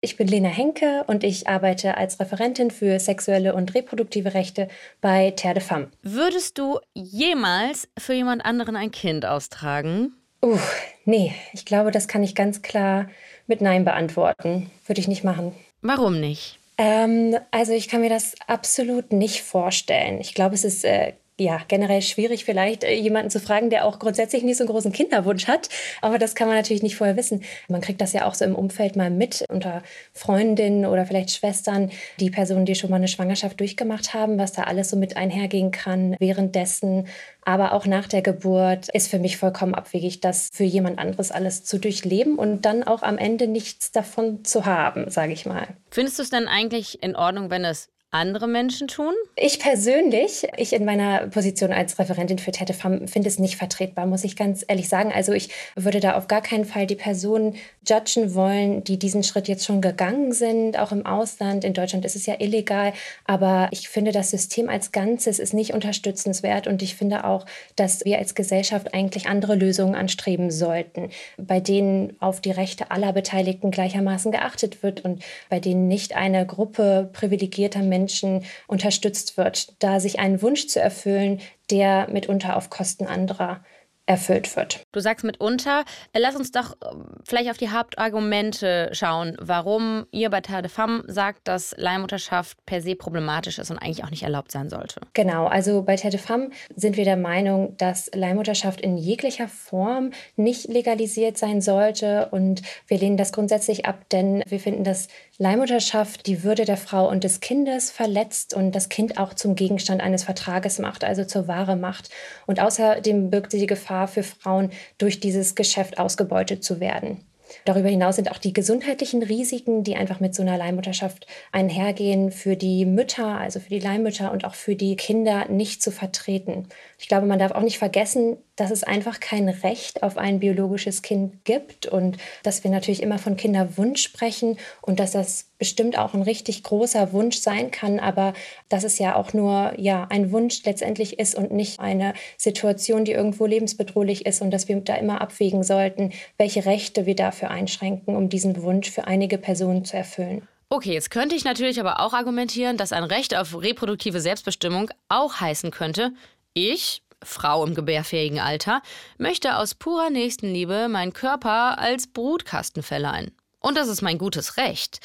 Ich bin Lena Henke und ich arbeite als Referentin für sexuelle und reproduktive Rechte bei Terre de Femme. Würdest du jemals für jemand anderen ein Kind austragen? Uh, nee, ich glaube, das kann ich ganz klar mit Nein beantworten. Würde ich nicht machen. Warum nicht? Ähm, also ich kann mir das absolut nicht vorstellen. Ich glaube, es ist äh, ja, generell schwierig, vielleicht äh, jemanden zu fragen, der auch grundsätzlich nicht so einen großen Kinderwunsch hat. Aber das kann man natürlich nicht vorher wissen. Man kriegt das ja auch so im Umfeld mal mit unter Freundinnen oder vielleicht Schwestern, die Personen, die schon mal eine Schwangerschaft durchgemacht haben, was da alles so mit einhergehen kann währenddessen. Aber auch nach der Geburt ist für mich vollkommen abwegig, das für jemand anderes alles zu durchleben und dann auch am Ende nichts davon zu haben, sage ich mal. Findest du es dann eigentlich in Ordnung, wenn es andere Menschen tun? Ich persönlich, ich in meiner Position als Referentin für Tete Femme finde es nicht vertretbar, muss ich ganz ehrlich sagen. Also ich würde da auf gar keinen Fall die Personen judgen wollen, die diesen Schritt jetzt schon gegangen sind, auch im Ausland. In Deutschland ist es ja illegal, aber ich finde, das System als Ganzes ist nicht unterstützenswert und ich finde auch, dass wir als Gesellschaft eigentlich andere Lösungen anstreben sollten, bei denen auf die Rechte aller Beteiligten gleichermaßen geachtet wird und bei denen nicht eine Gruppe privilegierter Menschen Menschen unterstützt wird, da sich einen Wunsch zu erfüllen, der mitunter auf Kosten anderer erfüllt wird. Du sagst mitunter, äh, lass uns doch ähm, vielleicht auf die Hauptargumente schauen, warum ihr bei Terre de Femme sagt, dass Leihmutterschaft per se problematisch ist und eigentlich auch nicht erlaubt sein sollte. Genau, also bei Terre de Femme sind wir der Meinung, dass Leihmutterschaft in jeglicher Form nicht legalisiert sein sollte und wir lehnen das grundsätzlich ab, denn wir finden, dass Leihmutterschaft die Würde der Frau und des Kindes verletzt und das Kind auch zum Gegenstand eines Vertrages macht, also zur Ware macht. Und außerdem birgt sie die Gefahr für Frauen, durch dieses Geschäft ausgebeutet zu werden. Darüber hinaus sind auch die gesundheitlichen Risiken, die einfach mit so einer Leihmutterschaft einhergehen, für die Mütter, also für die Leihmütter und auch für die Kinder nicht zu vertreten. Ich glaube, man darf auch nicht vergessen, dass es einfach kein Recht auf ein biologisches Kind gibt und dass wir natürlich immer von Kinderwunsch sprechen und dass das bestimmt auch ein richtig großer Wunsch sein kann, aber dass es ja auch nur ja ein Wunsch letztendlich ist und nicht eine Situation, die irgendwo lebensbedrohlich ist und dass wir da immer abwägen sollten, welche Rechte wir dafür einschränken, um diesen Wunsch für einige Personen zu erfüllen. Okay, jetzt könnte ich natürlich aber auch argumentieren, dass ein Recht auf reproduktive Selbstbestimmung auch heißen könnte, ich, Frau im gebärfähigen Alter, möchte aus purer Nächstenliebe meinen Körper als Brutkasten verleihen. Und das ist mein gutes Recht.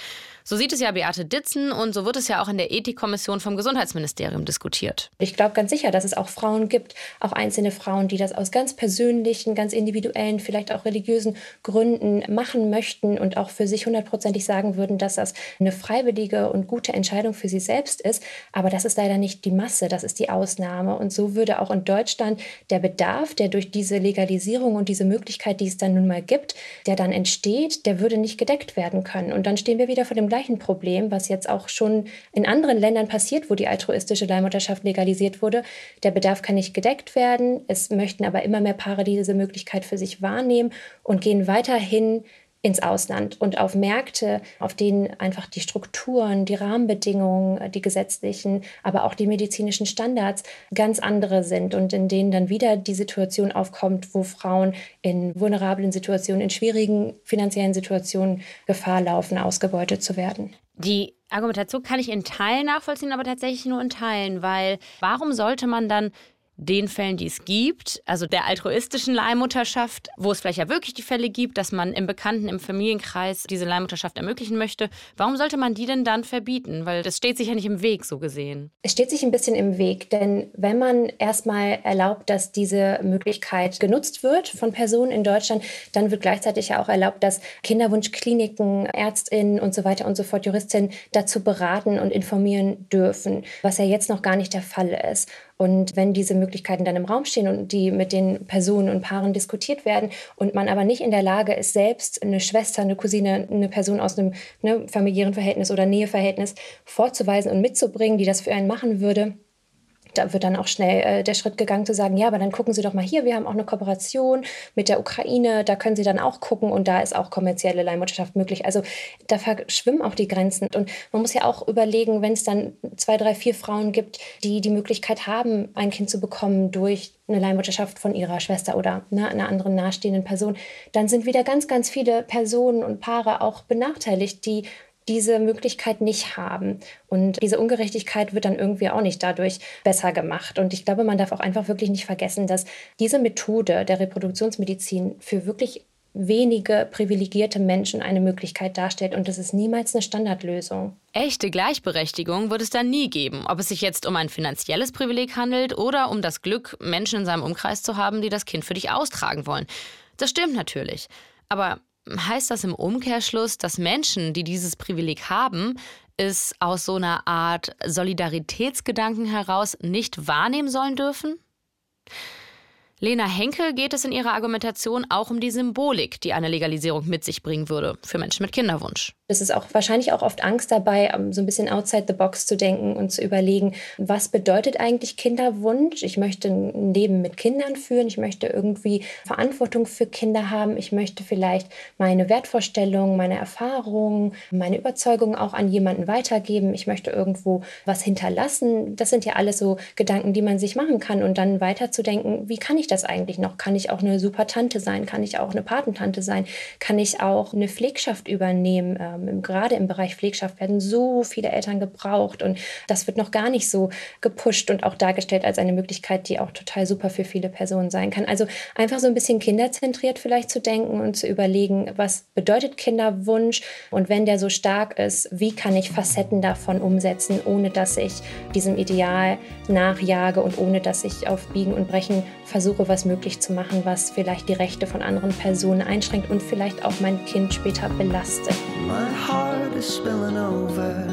So sieht es ja Beate Ditzen und so wird es ja auch in der Ethikkommission vom Gesundheitsministerium diskutiert. Ich glaube ganz sicher, dass es auch Frauen gibt, auch einzelne Frauen, die das aus ganz persönlichen, ganz individuellen, vielleicht auch religiösen Gründen machen möchten und auch für sich hundertprozentig sagen würden, dass das eine freiwillige und gute Entscheidung für sie selbst ist. Aber das ist leider nicht die Masse, das ist die Ausnahme. Und so würde auch in Deutschland der Bedarf, der durch diese Legalisierung und diese Möglichkeit, die es dann nun mal gibt, der dann entsteht, der würde nicht gedeckt werden können. Und dann stehen wir wieder vor dem gleichen Problem, was jetzt auch schon in anderen Ländern passiert, wo die altruistische Leihmutterschaft legalisiert wurde. Der Bedarf kann nicht gedeckt werden. Es möchten aber immer mehr Paare diese Möglichkeit für sich wahrnehmen und gehen weiterhin ins Ausland und auf Märkte, auf denen einfach die Strukturen, die Rahmenbedingungen, die gesetzlichen, aber auch die medizinischen Standards ganz andere sind und in denen dann wieder die Situation aufkommt, wo Frauen in vulnerablen Situationen, in schwierigen finanziellen Situationen Gefahr laufen, ausgebeutet zu werden. Die Argumentation kann ich in Teilen nachvollziehen, aber tatsächlich nur in Teilen, weil warum sollte man dann den Fällen, die es gibt, also der altruistischen Leihmutterschaft, wo es vielleicht ja wirklich die Fälle gibt, dass man im Bekannten, im Familienkreis diese Leihmutterschaft ermöglichen möchte, warum sollte man die denn dann verbieten? Weil das steht sich ja nicht im Weg, so gesehen. Es steht sich ein bisschen im Weg, denn wenn man erstmal erlaubt, dass diese Möglichkeit genutzt wird von Personen in Deutschland, dann wird gleichzeitig ja auch erlaubt, dass Kinderwunschkliniken, Ärztinnen und so weiter und so fort, Juristinnen dazu beraten und informieren dürfen, was ja jetzt noch gar nicht der Fall ist. Und wenn diese Möglichkeiten dann im Raum stehen und die mit den Personen und Paaren diskutiert werden und man aber nicht in der Lage ist, selbst eine Schwester, eine Cousine, eine Person aus einem ne, familiären Verhältnis oder Näheverhältnis vorzuweisen und mitzubringen, die das für einen machen würde, da wird dann auch schnell äh, der Schritt gegangen zu sagen, ja, aber dann gucken Sie doch mal hier, wir haben auch eine Kooperation mit der Ukraine, da können Sie dann auch gucken und da ist auch kommerzielle Leihmutterschaft möglich. Also da verschwimmen auch die Grenzen und man muss ja auch überlegen, wenn es dann zwei, drei, vier Frauen gibt, die die Möglichkeit haben, ein Kind zu bekommen durch eine Leihmutterschaft von ihrer Schwester oder ne, einer anderen nahestehenden Person, dann sind wieder ganz, ganz viele Personen und Paare auch benachteiligt, die diese Möglichkeit nicht haben. Und diese Ungerechtigkeit wird dann irgendwie auch nicht dadurch besser gemacht. Und ich glaube, man darf auch einfach wirklich nicht vergessen, dass diese Methode der Reproduktionsmedizin für wirklich wenige privilegierte Menschen eine Möglichkeit darstellt und das ist niemals eine Standardlösung. Echte Gleichberechtigung wird es dann nie geben, ob es sich jetzt um ein finanzielles Privileg handelt oder um das Glück, Menschen in seinem Umkreis zu haben, die das Kind für dich austragen wollen. Das stimmt natürlich. Aber heißt das im Umkehrschluss, dass Menschen, die dieses Privileg haben, es aus so einer Art Solidaritätsgedanken heraus nicht wahrnehmen sollen dürfen? Lena Henke geht es in ihrer Argumentation auch um die Symbolik, die eine Legalisierung mit sich bringen würde für Menschen mit Kinderwunsch. Es ist auch wahrscheinlich auch oft Angst dabei, ähm, so ein bisschen outside the box zu denken und zu überlegen, was bedeutet eigentlich Kinderwunsch? Ich möchte ein Leben mit Kindern führen, ich möchte irgendwie Verantwortung für Kinder haben, ich möchte vielleicht meine Wertvorstellungen, meine Erfahrungen, meine Überzeugungen auch an jemanden weitergeben, ich möchte irgendwo was hinterlassen. Das sind ja alles so Gedanken, die man sich machen kann und dann weiterzudenken, wie kann ich ich das eigentlich noch? Kann ich auch eine super Tante sein? Kann ich auch eine Patentante sein? Kann ich auch eine Pflegschaft übernehmen? Ähm, gerade im Bereich Pflegschaft werden so viele Eltern gebraucht und das wird noch gar nicht so gepusht und auch dargestellt als eine Möglichkeit, die auch total super für viele Personen sein kann. Also einfach so ein bisschen kinderzentriert vielleicht zu denken und zu überlegen, was bedeutet Kinderwunsch und wenn der so stark ist, wie kann ich Facetten davon umsetzen, ohne dass ich diesem Ideal nachjage und ohne dass ich auf Biegen und Brechen versuche, was möglich zu machen, was vielleicht die Rechte von anderen Personen einschränkt und vielleicht auch mein Kind später belastet. My heart is spilling over,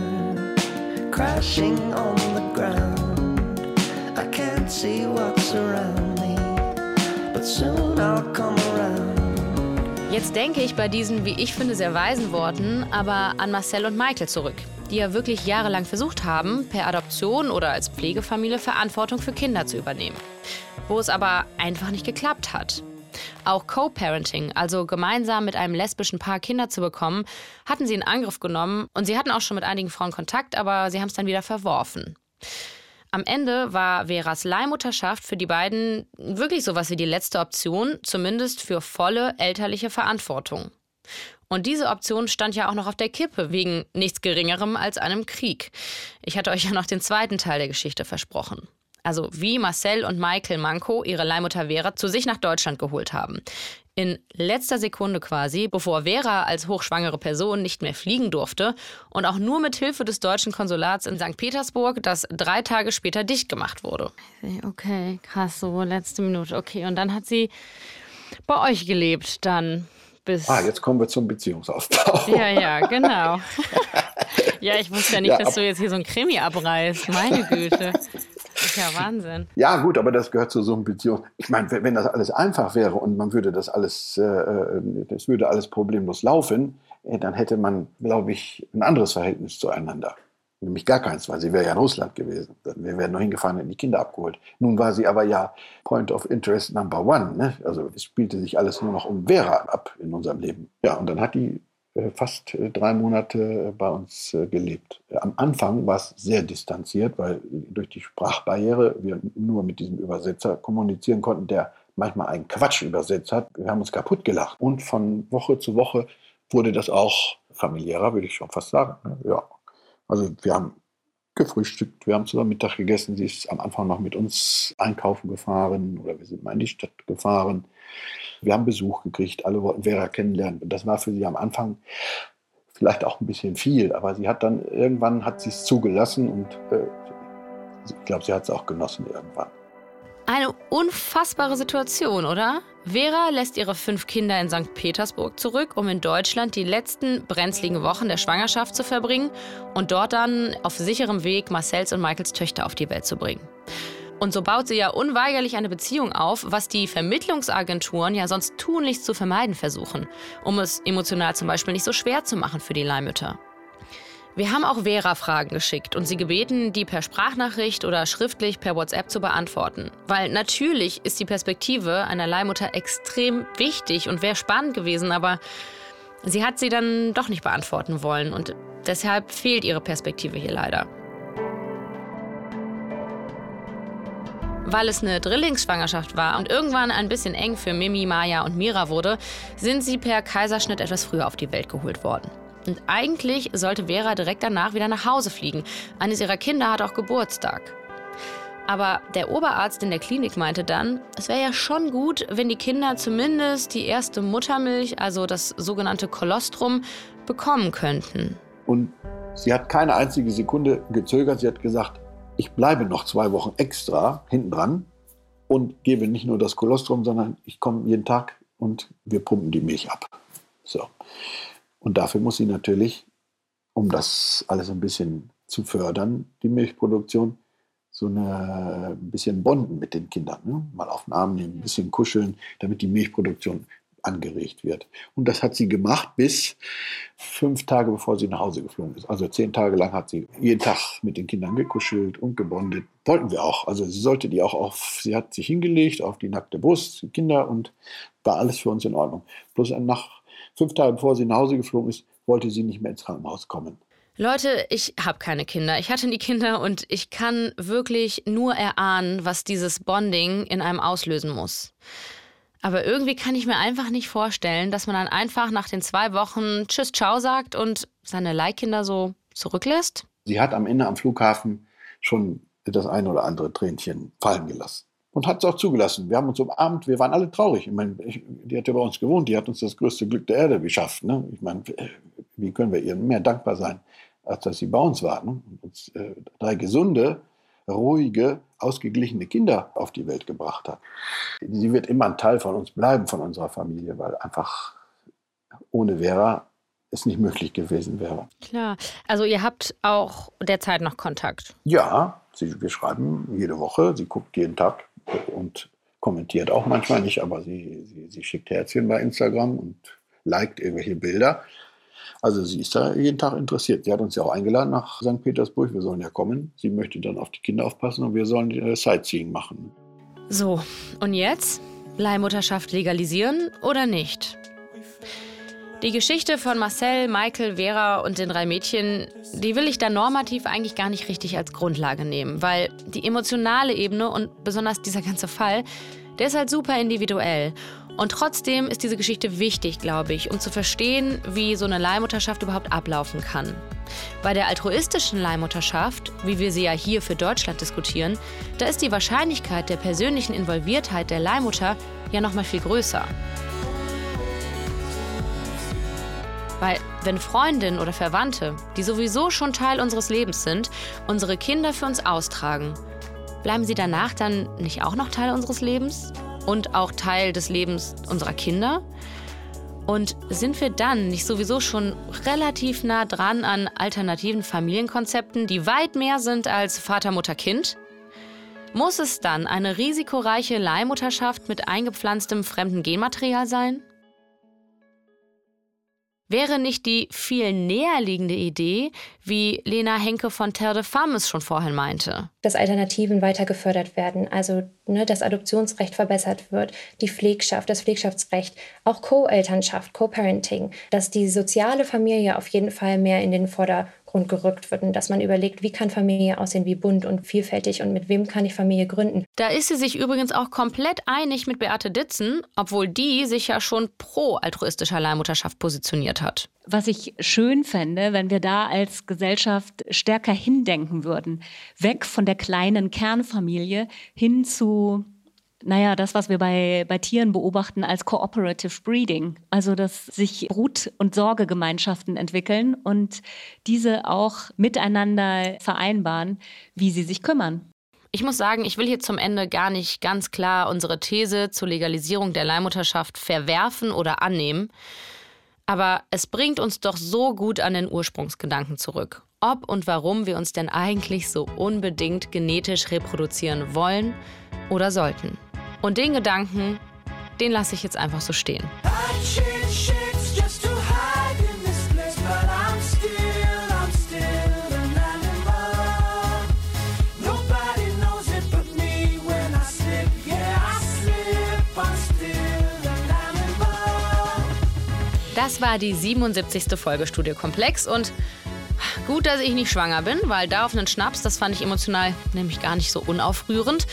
crashing on the ground. I can't see what's around me, but soon I'll come around. Jetzt denke ich bei diesen, wie ich finde, sehr weisen Worten aber an Marcel und Michael zurück, die ja wirklich jahrelang versucht haben, per Adoption oder als Pflegefamilie Verantwortung für Kinder zu übernehmen. Wo es aber einfach nicht geklappt hat. Auch Co-Parenting, also gemeinsam mit einem lesbischen Paar Kinder zu bekommen, hatten sie in Angriff genommen und sie hatten auch schon mit einigen Frauen Kontakt, aber sie haben es dann wieder verworfen. Am Ende war Veras Leihmutterschaft für die beiden wirklich sowas wie die letzte Option, zumindest für volle elterliche Verantwortung. Und diese Option stand ja auch noch auf der Kippe, wegen nichts Geringerem als einem Krieg. Ich hatte euch ja noch den zweiten Teil der Geschichte versprochen also wie Marcel und Michael Manko ihre Leihmutter Vera zu sich nach Deutschland geholt haben. In letzter Sekunde quasi, bevor Vera als hochschwangere Person nicht mehr fliegen durfte und auch nur mit Hilfe des deutschen Konsulats in St. Petersburg, das drei Tage später dicht gemacht wurde. Okay, krass, so letzte Minute. Okay, und dann hat sie bei euch gelebt, dann bis. Ah, jetzt kommen wir zum Beziehungsaufbau. Ja, ja, genau. ja, ich wusste ja nicht, ja, dass du jetzt hier so ein Krimi abreißt. Meine Güte. Ist ja Wahnsinn. Ja, gut, aber das gehört zu so einer Beziehung. Ich meine, wenn das alles einfach wäre und man würde das alles, äh, äh, das würde alles problemlos laufen, äh, dann hätte man, glaube ich, ein anderes Verhältnis zueinander. Nämlich gar keins, weil sie wäre ja in Russland gewesen. Wir wären nur hingefahren und die Kinder abgeholt. Nun war sie aber ja Point of Interest Number One. Ne? Also es spielte sich alles nur noch um Vera ab in unserem Leben. Ja, und dann hat die fast äh, drei Monate bei uns äh, gelebt. Am Anfang war es sehr distanziert, weil durch die Sprachbarriere wir nur mit diesem Übersetzer kommunizieren konnten, der manchmal einen Quatsch übersetzt hat. Wir haben uns kaputt gelacht. Und von Woche zu Woche wurde das auch familiärer, würde ich schon fast sagen. Ne? Ja. Also wir haben gefrühstückt, wir haben zusammen Mittag gegessen. Sie ist am Anfang noch mit uns einkaufen gefahren oder wir sind mal in die Stadt gefahren. Wir haben Besuch gekriegt, alle wollten Vera kennenlernen. Und das war für sie am Anfang vielleicht auch ein bisschen viel, aber sie hat dann irgendwann hat sie es zugelassen und äh, ich glaube, sie hat es auch genossen irgendwann. Eine unfassbare Situation, oder? Vera lässt ihre fünf Kinder in St. Petersburg zurück, um in Deutschland die letzten brenzligen Wochen der Schwangerschaft zu verbringen und dort dann auf sicherem Weg Marcells und Michaels Töchter auf die Welt zu bringen. Und so baut sie ja unweigerlich eine Beziehung auf, was die Vermittlungsagenturen ja sonst tunlichst zu vermeiden versuchen, um es emotional zum Beispiel nicht so schwer zu machen für die Leihmütter. Wir haben auch Vera Fragen geschickt und sie gebeten, die per Sprachnachricht oder schriftlich per WhatsApp zu beantworten. Weil natürlich ist die Perspektive einer Leihmutter extrem wichtig und wäre spannend gewesen, aber sie hat sie dann doch nicht beantworten wollen und deshalb fehlt ihre Perspektive hier leider. Weil es eine Drillingsschwangerschaft war und irgendwann ein bisschen eng für Mimi, Maya und Mira wurde, sind sie per Kaiserschnitt etwas früher auf die Welt geholt worden. Und eigentlich sollte Vera direkt danach wieder nach Hause fliegen. Eines ihrer Kinder hat auch Geburtstag. Aber der Oberarzt in der Klinik meinte dann, es wäre ja schon gut, wenn die Kinder zumindest die erste Muttermilch, also das sogenannte Kolostrum, bekommen könnten. Und sie hat keine einzige Sekunde gezögert. Sie hat gesagt, ich bleibe noch zwei Wochen extra hinten dran und gebe nicht nur das Kolostrum, sondern ich komme jeden Tag und wir pumpen die Milch ab. So. Und dafür muss sie natürlich, um das alles ein bisschen zu fördern, die Milchproduktion, so eine, ein bisschen bonden mit den Kindern. Ne? Mal auf den Arm nehmen, ein bisschen kuscheln, damit die Milchproduktion angeregt wird. Und das hat sie gemacht bis fünf Tage bevor sie nach Hause geflogen ist. Also zehn Tage lang hat sie jeden Tag mit den Kindern gekuschelt und gebondet. Wollten wir auch. Also sie sollte die auch auf, sie hat sich hingelegt auf die nackte Brust, die Kinder und war alles für uns in Ordnung. Bloß nach fünf Tagen bevor sie nach Hause geflogen ist, wollte sie nicht mehr ins Krankenhaus kommen. Leute, ich habe keine Kinder. Ich hatte nie Kinder und ich kann wirklich nur erahnen, was dieses Bonding in einem auslösen muss. Aber irgendwie kann ich mir einfach nicht vorstellen, dass man dann einfach nach den zwei Wochen Tschüss, Ciao sagt und seine Leihkinder so zurücklässt. Sie hat am Ende am Flughafen schon das ein oder andere Tränchen fallen gelassen. Und hat es auch zugelassen. Wir haben uns umarmt, wir waren alle traurig. Ich meine, ich, die hat ja bei uns gewohnt, die hat uns das größte Glück der Erde geschafft. Ne? Ich meine, wie können wir ihr mehr dankbar sein, als dass sie bei uns war? Ne? Und uns äh, drei gesunde, ruhige, ausgeglichene Kinder auf die Welt gebracht hat. Sie wird immer ein Teil von uns bleiben, von unserer Familie, weil einfach ohne Vera es nicht möglich gewesen wäre. Klar. Also ihr habt auch derzeit noch Kontakt. Ja, sie, wir schreiben jede Woche, sie guckt jeden Tag und kommentiert auch manchmal nicht, aber sie, sie, sie schickt Herzchen bei Instagram und liked irgendwelche Bilder. Also sie ist da jeden Tag interessiert. Sie hat uns ja auch eingeladen nach St. Petersburg. Wir sollen ja kommen. Sie möchte dann auf die Kinder aufpassen und wir sollen äh, Sightseeing machen. So, und jetzt? Leihmutterschaft legalisieren oder nicht? Die Geschichte von Marcel, Michael, Vera und den drei Mädchen, die will ich da normativ eigentlich gar nicht richtig als Grundlage nehmen, weil die emotionale Ebene und besonders dieser ganze Fall, der ist halt super individuell. Und trotzdem ist diese Geschichte wichtig, glaube ich, um zu verstehen, wie so eine Leihmutterschaft überhaupt ablaufen kann. Bei der altruistischen Leihmutterschaft, wie wir sie ja hier für Deutschland diskutieren, da ist die Wahrscheinlichkeit der persönlichen Involviertheit der Leihmutter ja noch mal viel größer. Weil wenn Freundinnen oder Verwandte, die sowieso schon Teil unseres Lebens sind, unsere Kinder für uns austragen, bleiben sie danach dann nicht auch noch Teil unseres Lebens und auch Teil des Lebens unserer Kinder? Und sind wir dann nicht sowieso schon relativ nah dran an alternativen Familienkonzepten, die weit mehr sind als Vater, Mutter, Kind? Muss es dann eine risikoreiche Leihmutterschaft mit eingepflanztem fremden Genmaterial sein? Wäre nicht die viel näher liegende Idee, wie Lena Henke von Terre de Femme schon vorhin meinte? Dass Alternativen weiter gefördert werden, also ne, das Adoptionsrecht verbessert wird, die Pflegschaft, das Pflegschaftsrecht, auch Co-Elternschaft, Co-Parenting, dass die soziale Familie auf jeden Fall mehr in den Vordergrund Vordergrund gerückt wird und dass man überlegt, wie kann Familie aussehen, wie bunt und vielfältig und mit wem kann ich Familie gründen. Da ist sie sich übrigens auch komplett einig mit Beate Ditzen, obwohl die sich ja schon pro altruistischer Leihmutterschaft positioniert hat. Was ich schön fände, wenn wir da als Gesellschaft stärker hindenken würden, weg von der kleinen Kernfamilie hin zu naja, das, was wir bei, bei Tieren beobachten als Cooperative Breeding. Also, dass sich Brut- und Sorgegemeinschaften entwickeln und diese auch miteinander vereinbaren, wie sie sich kümmern. Ich muss sagen, ich will hier zum Ende gar nicht ganz klar unsere These zur Legalisierung der Leihmutterschaft verwerfen oder annehmen. Aber es bringt uns doch so gut an den Ursprungsgedanken zurück. Ob und warum wir uns denn eigentlich so unbedingt genetisch reproduzieren wollen oder sollten. Und den Gedanken, den lasse ich jetzt einfach so stehen. Das war die 77. Folge Studio Komplex und gut, dass ich nicht schwanger bin, weil da auf einen Schnaps, das fand ich emotional nämlich gar nicht so unaufrührend.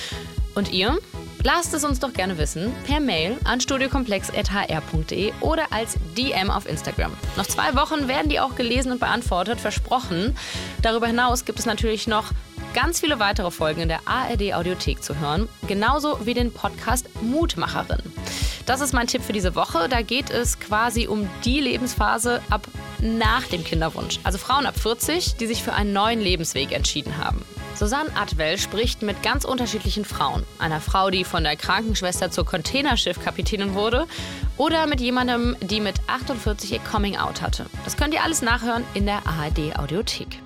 Und ihr? Lasst es uns doch gerne wissen per Mail an studiokomplex.hr.de oder als DM auf Instagram. Noch zwei Wochen werden die auch gelesen und beantwortet, versprochen. Darüber hinaus gibt es natürlich noch ganz viele weitere Folgen in der ARD Audiothek zu hören, genauso wie den Podcast Mutmacherin. Das ist mein Tipp für diese Woche. Da geht es quasi um die Lebensphase ab nach dem Kinderwunsch. Also Frauen ab 40, die sich für einen neuen Lebensweg entschieden haben. Susanne Atwell spricht mit ganz unterschiedlichen Frauen. Einer Frau, die von der Krankenschwester zur Containerschiffkapitänin wurde oder mit jemandem, die mit 48 ihr Coming-out hatte. Das könnt ihr alles nachhören in der ARD Audiothek.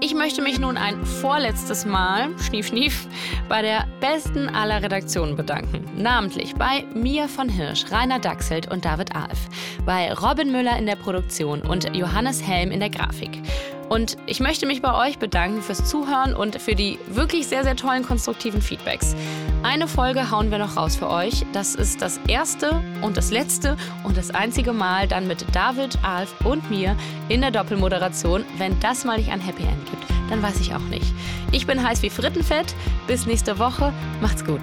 Ich möchte mich nun ein vorletztes Mal, schnief, schnief, bei der besten aller Redaktionen bedanken. Namentlich bei Mia von Hirsch, Rainer Dachselt und David Alf, bei Robin Müller in der Produktion und Johannes Helm in der Grafik Und ich möchte mich bei euch bedanken fürs Zuhören und für die wirklich sehr, sehr tollen konstruktiven Feedbacks. Eine Folge hauen wir noch raus für euch. Das ist das erste und das letzte und das einzige Mal dann mit David, Alf und mir in der Doppelmoderation. Wenn das mal nicht ein Happy End gibt, dann weiß ich auch nicht. Ich bin heiß wie Frittenfett. Bis nächste Woche. Macht's gut.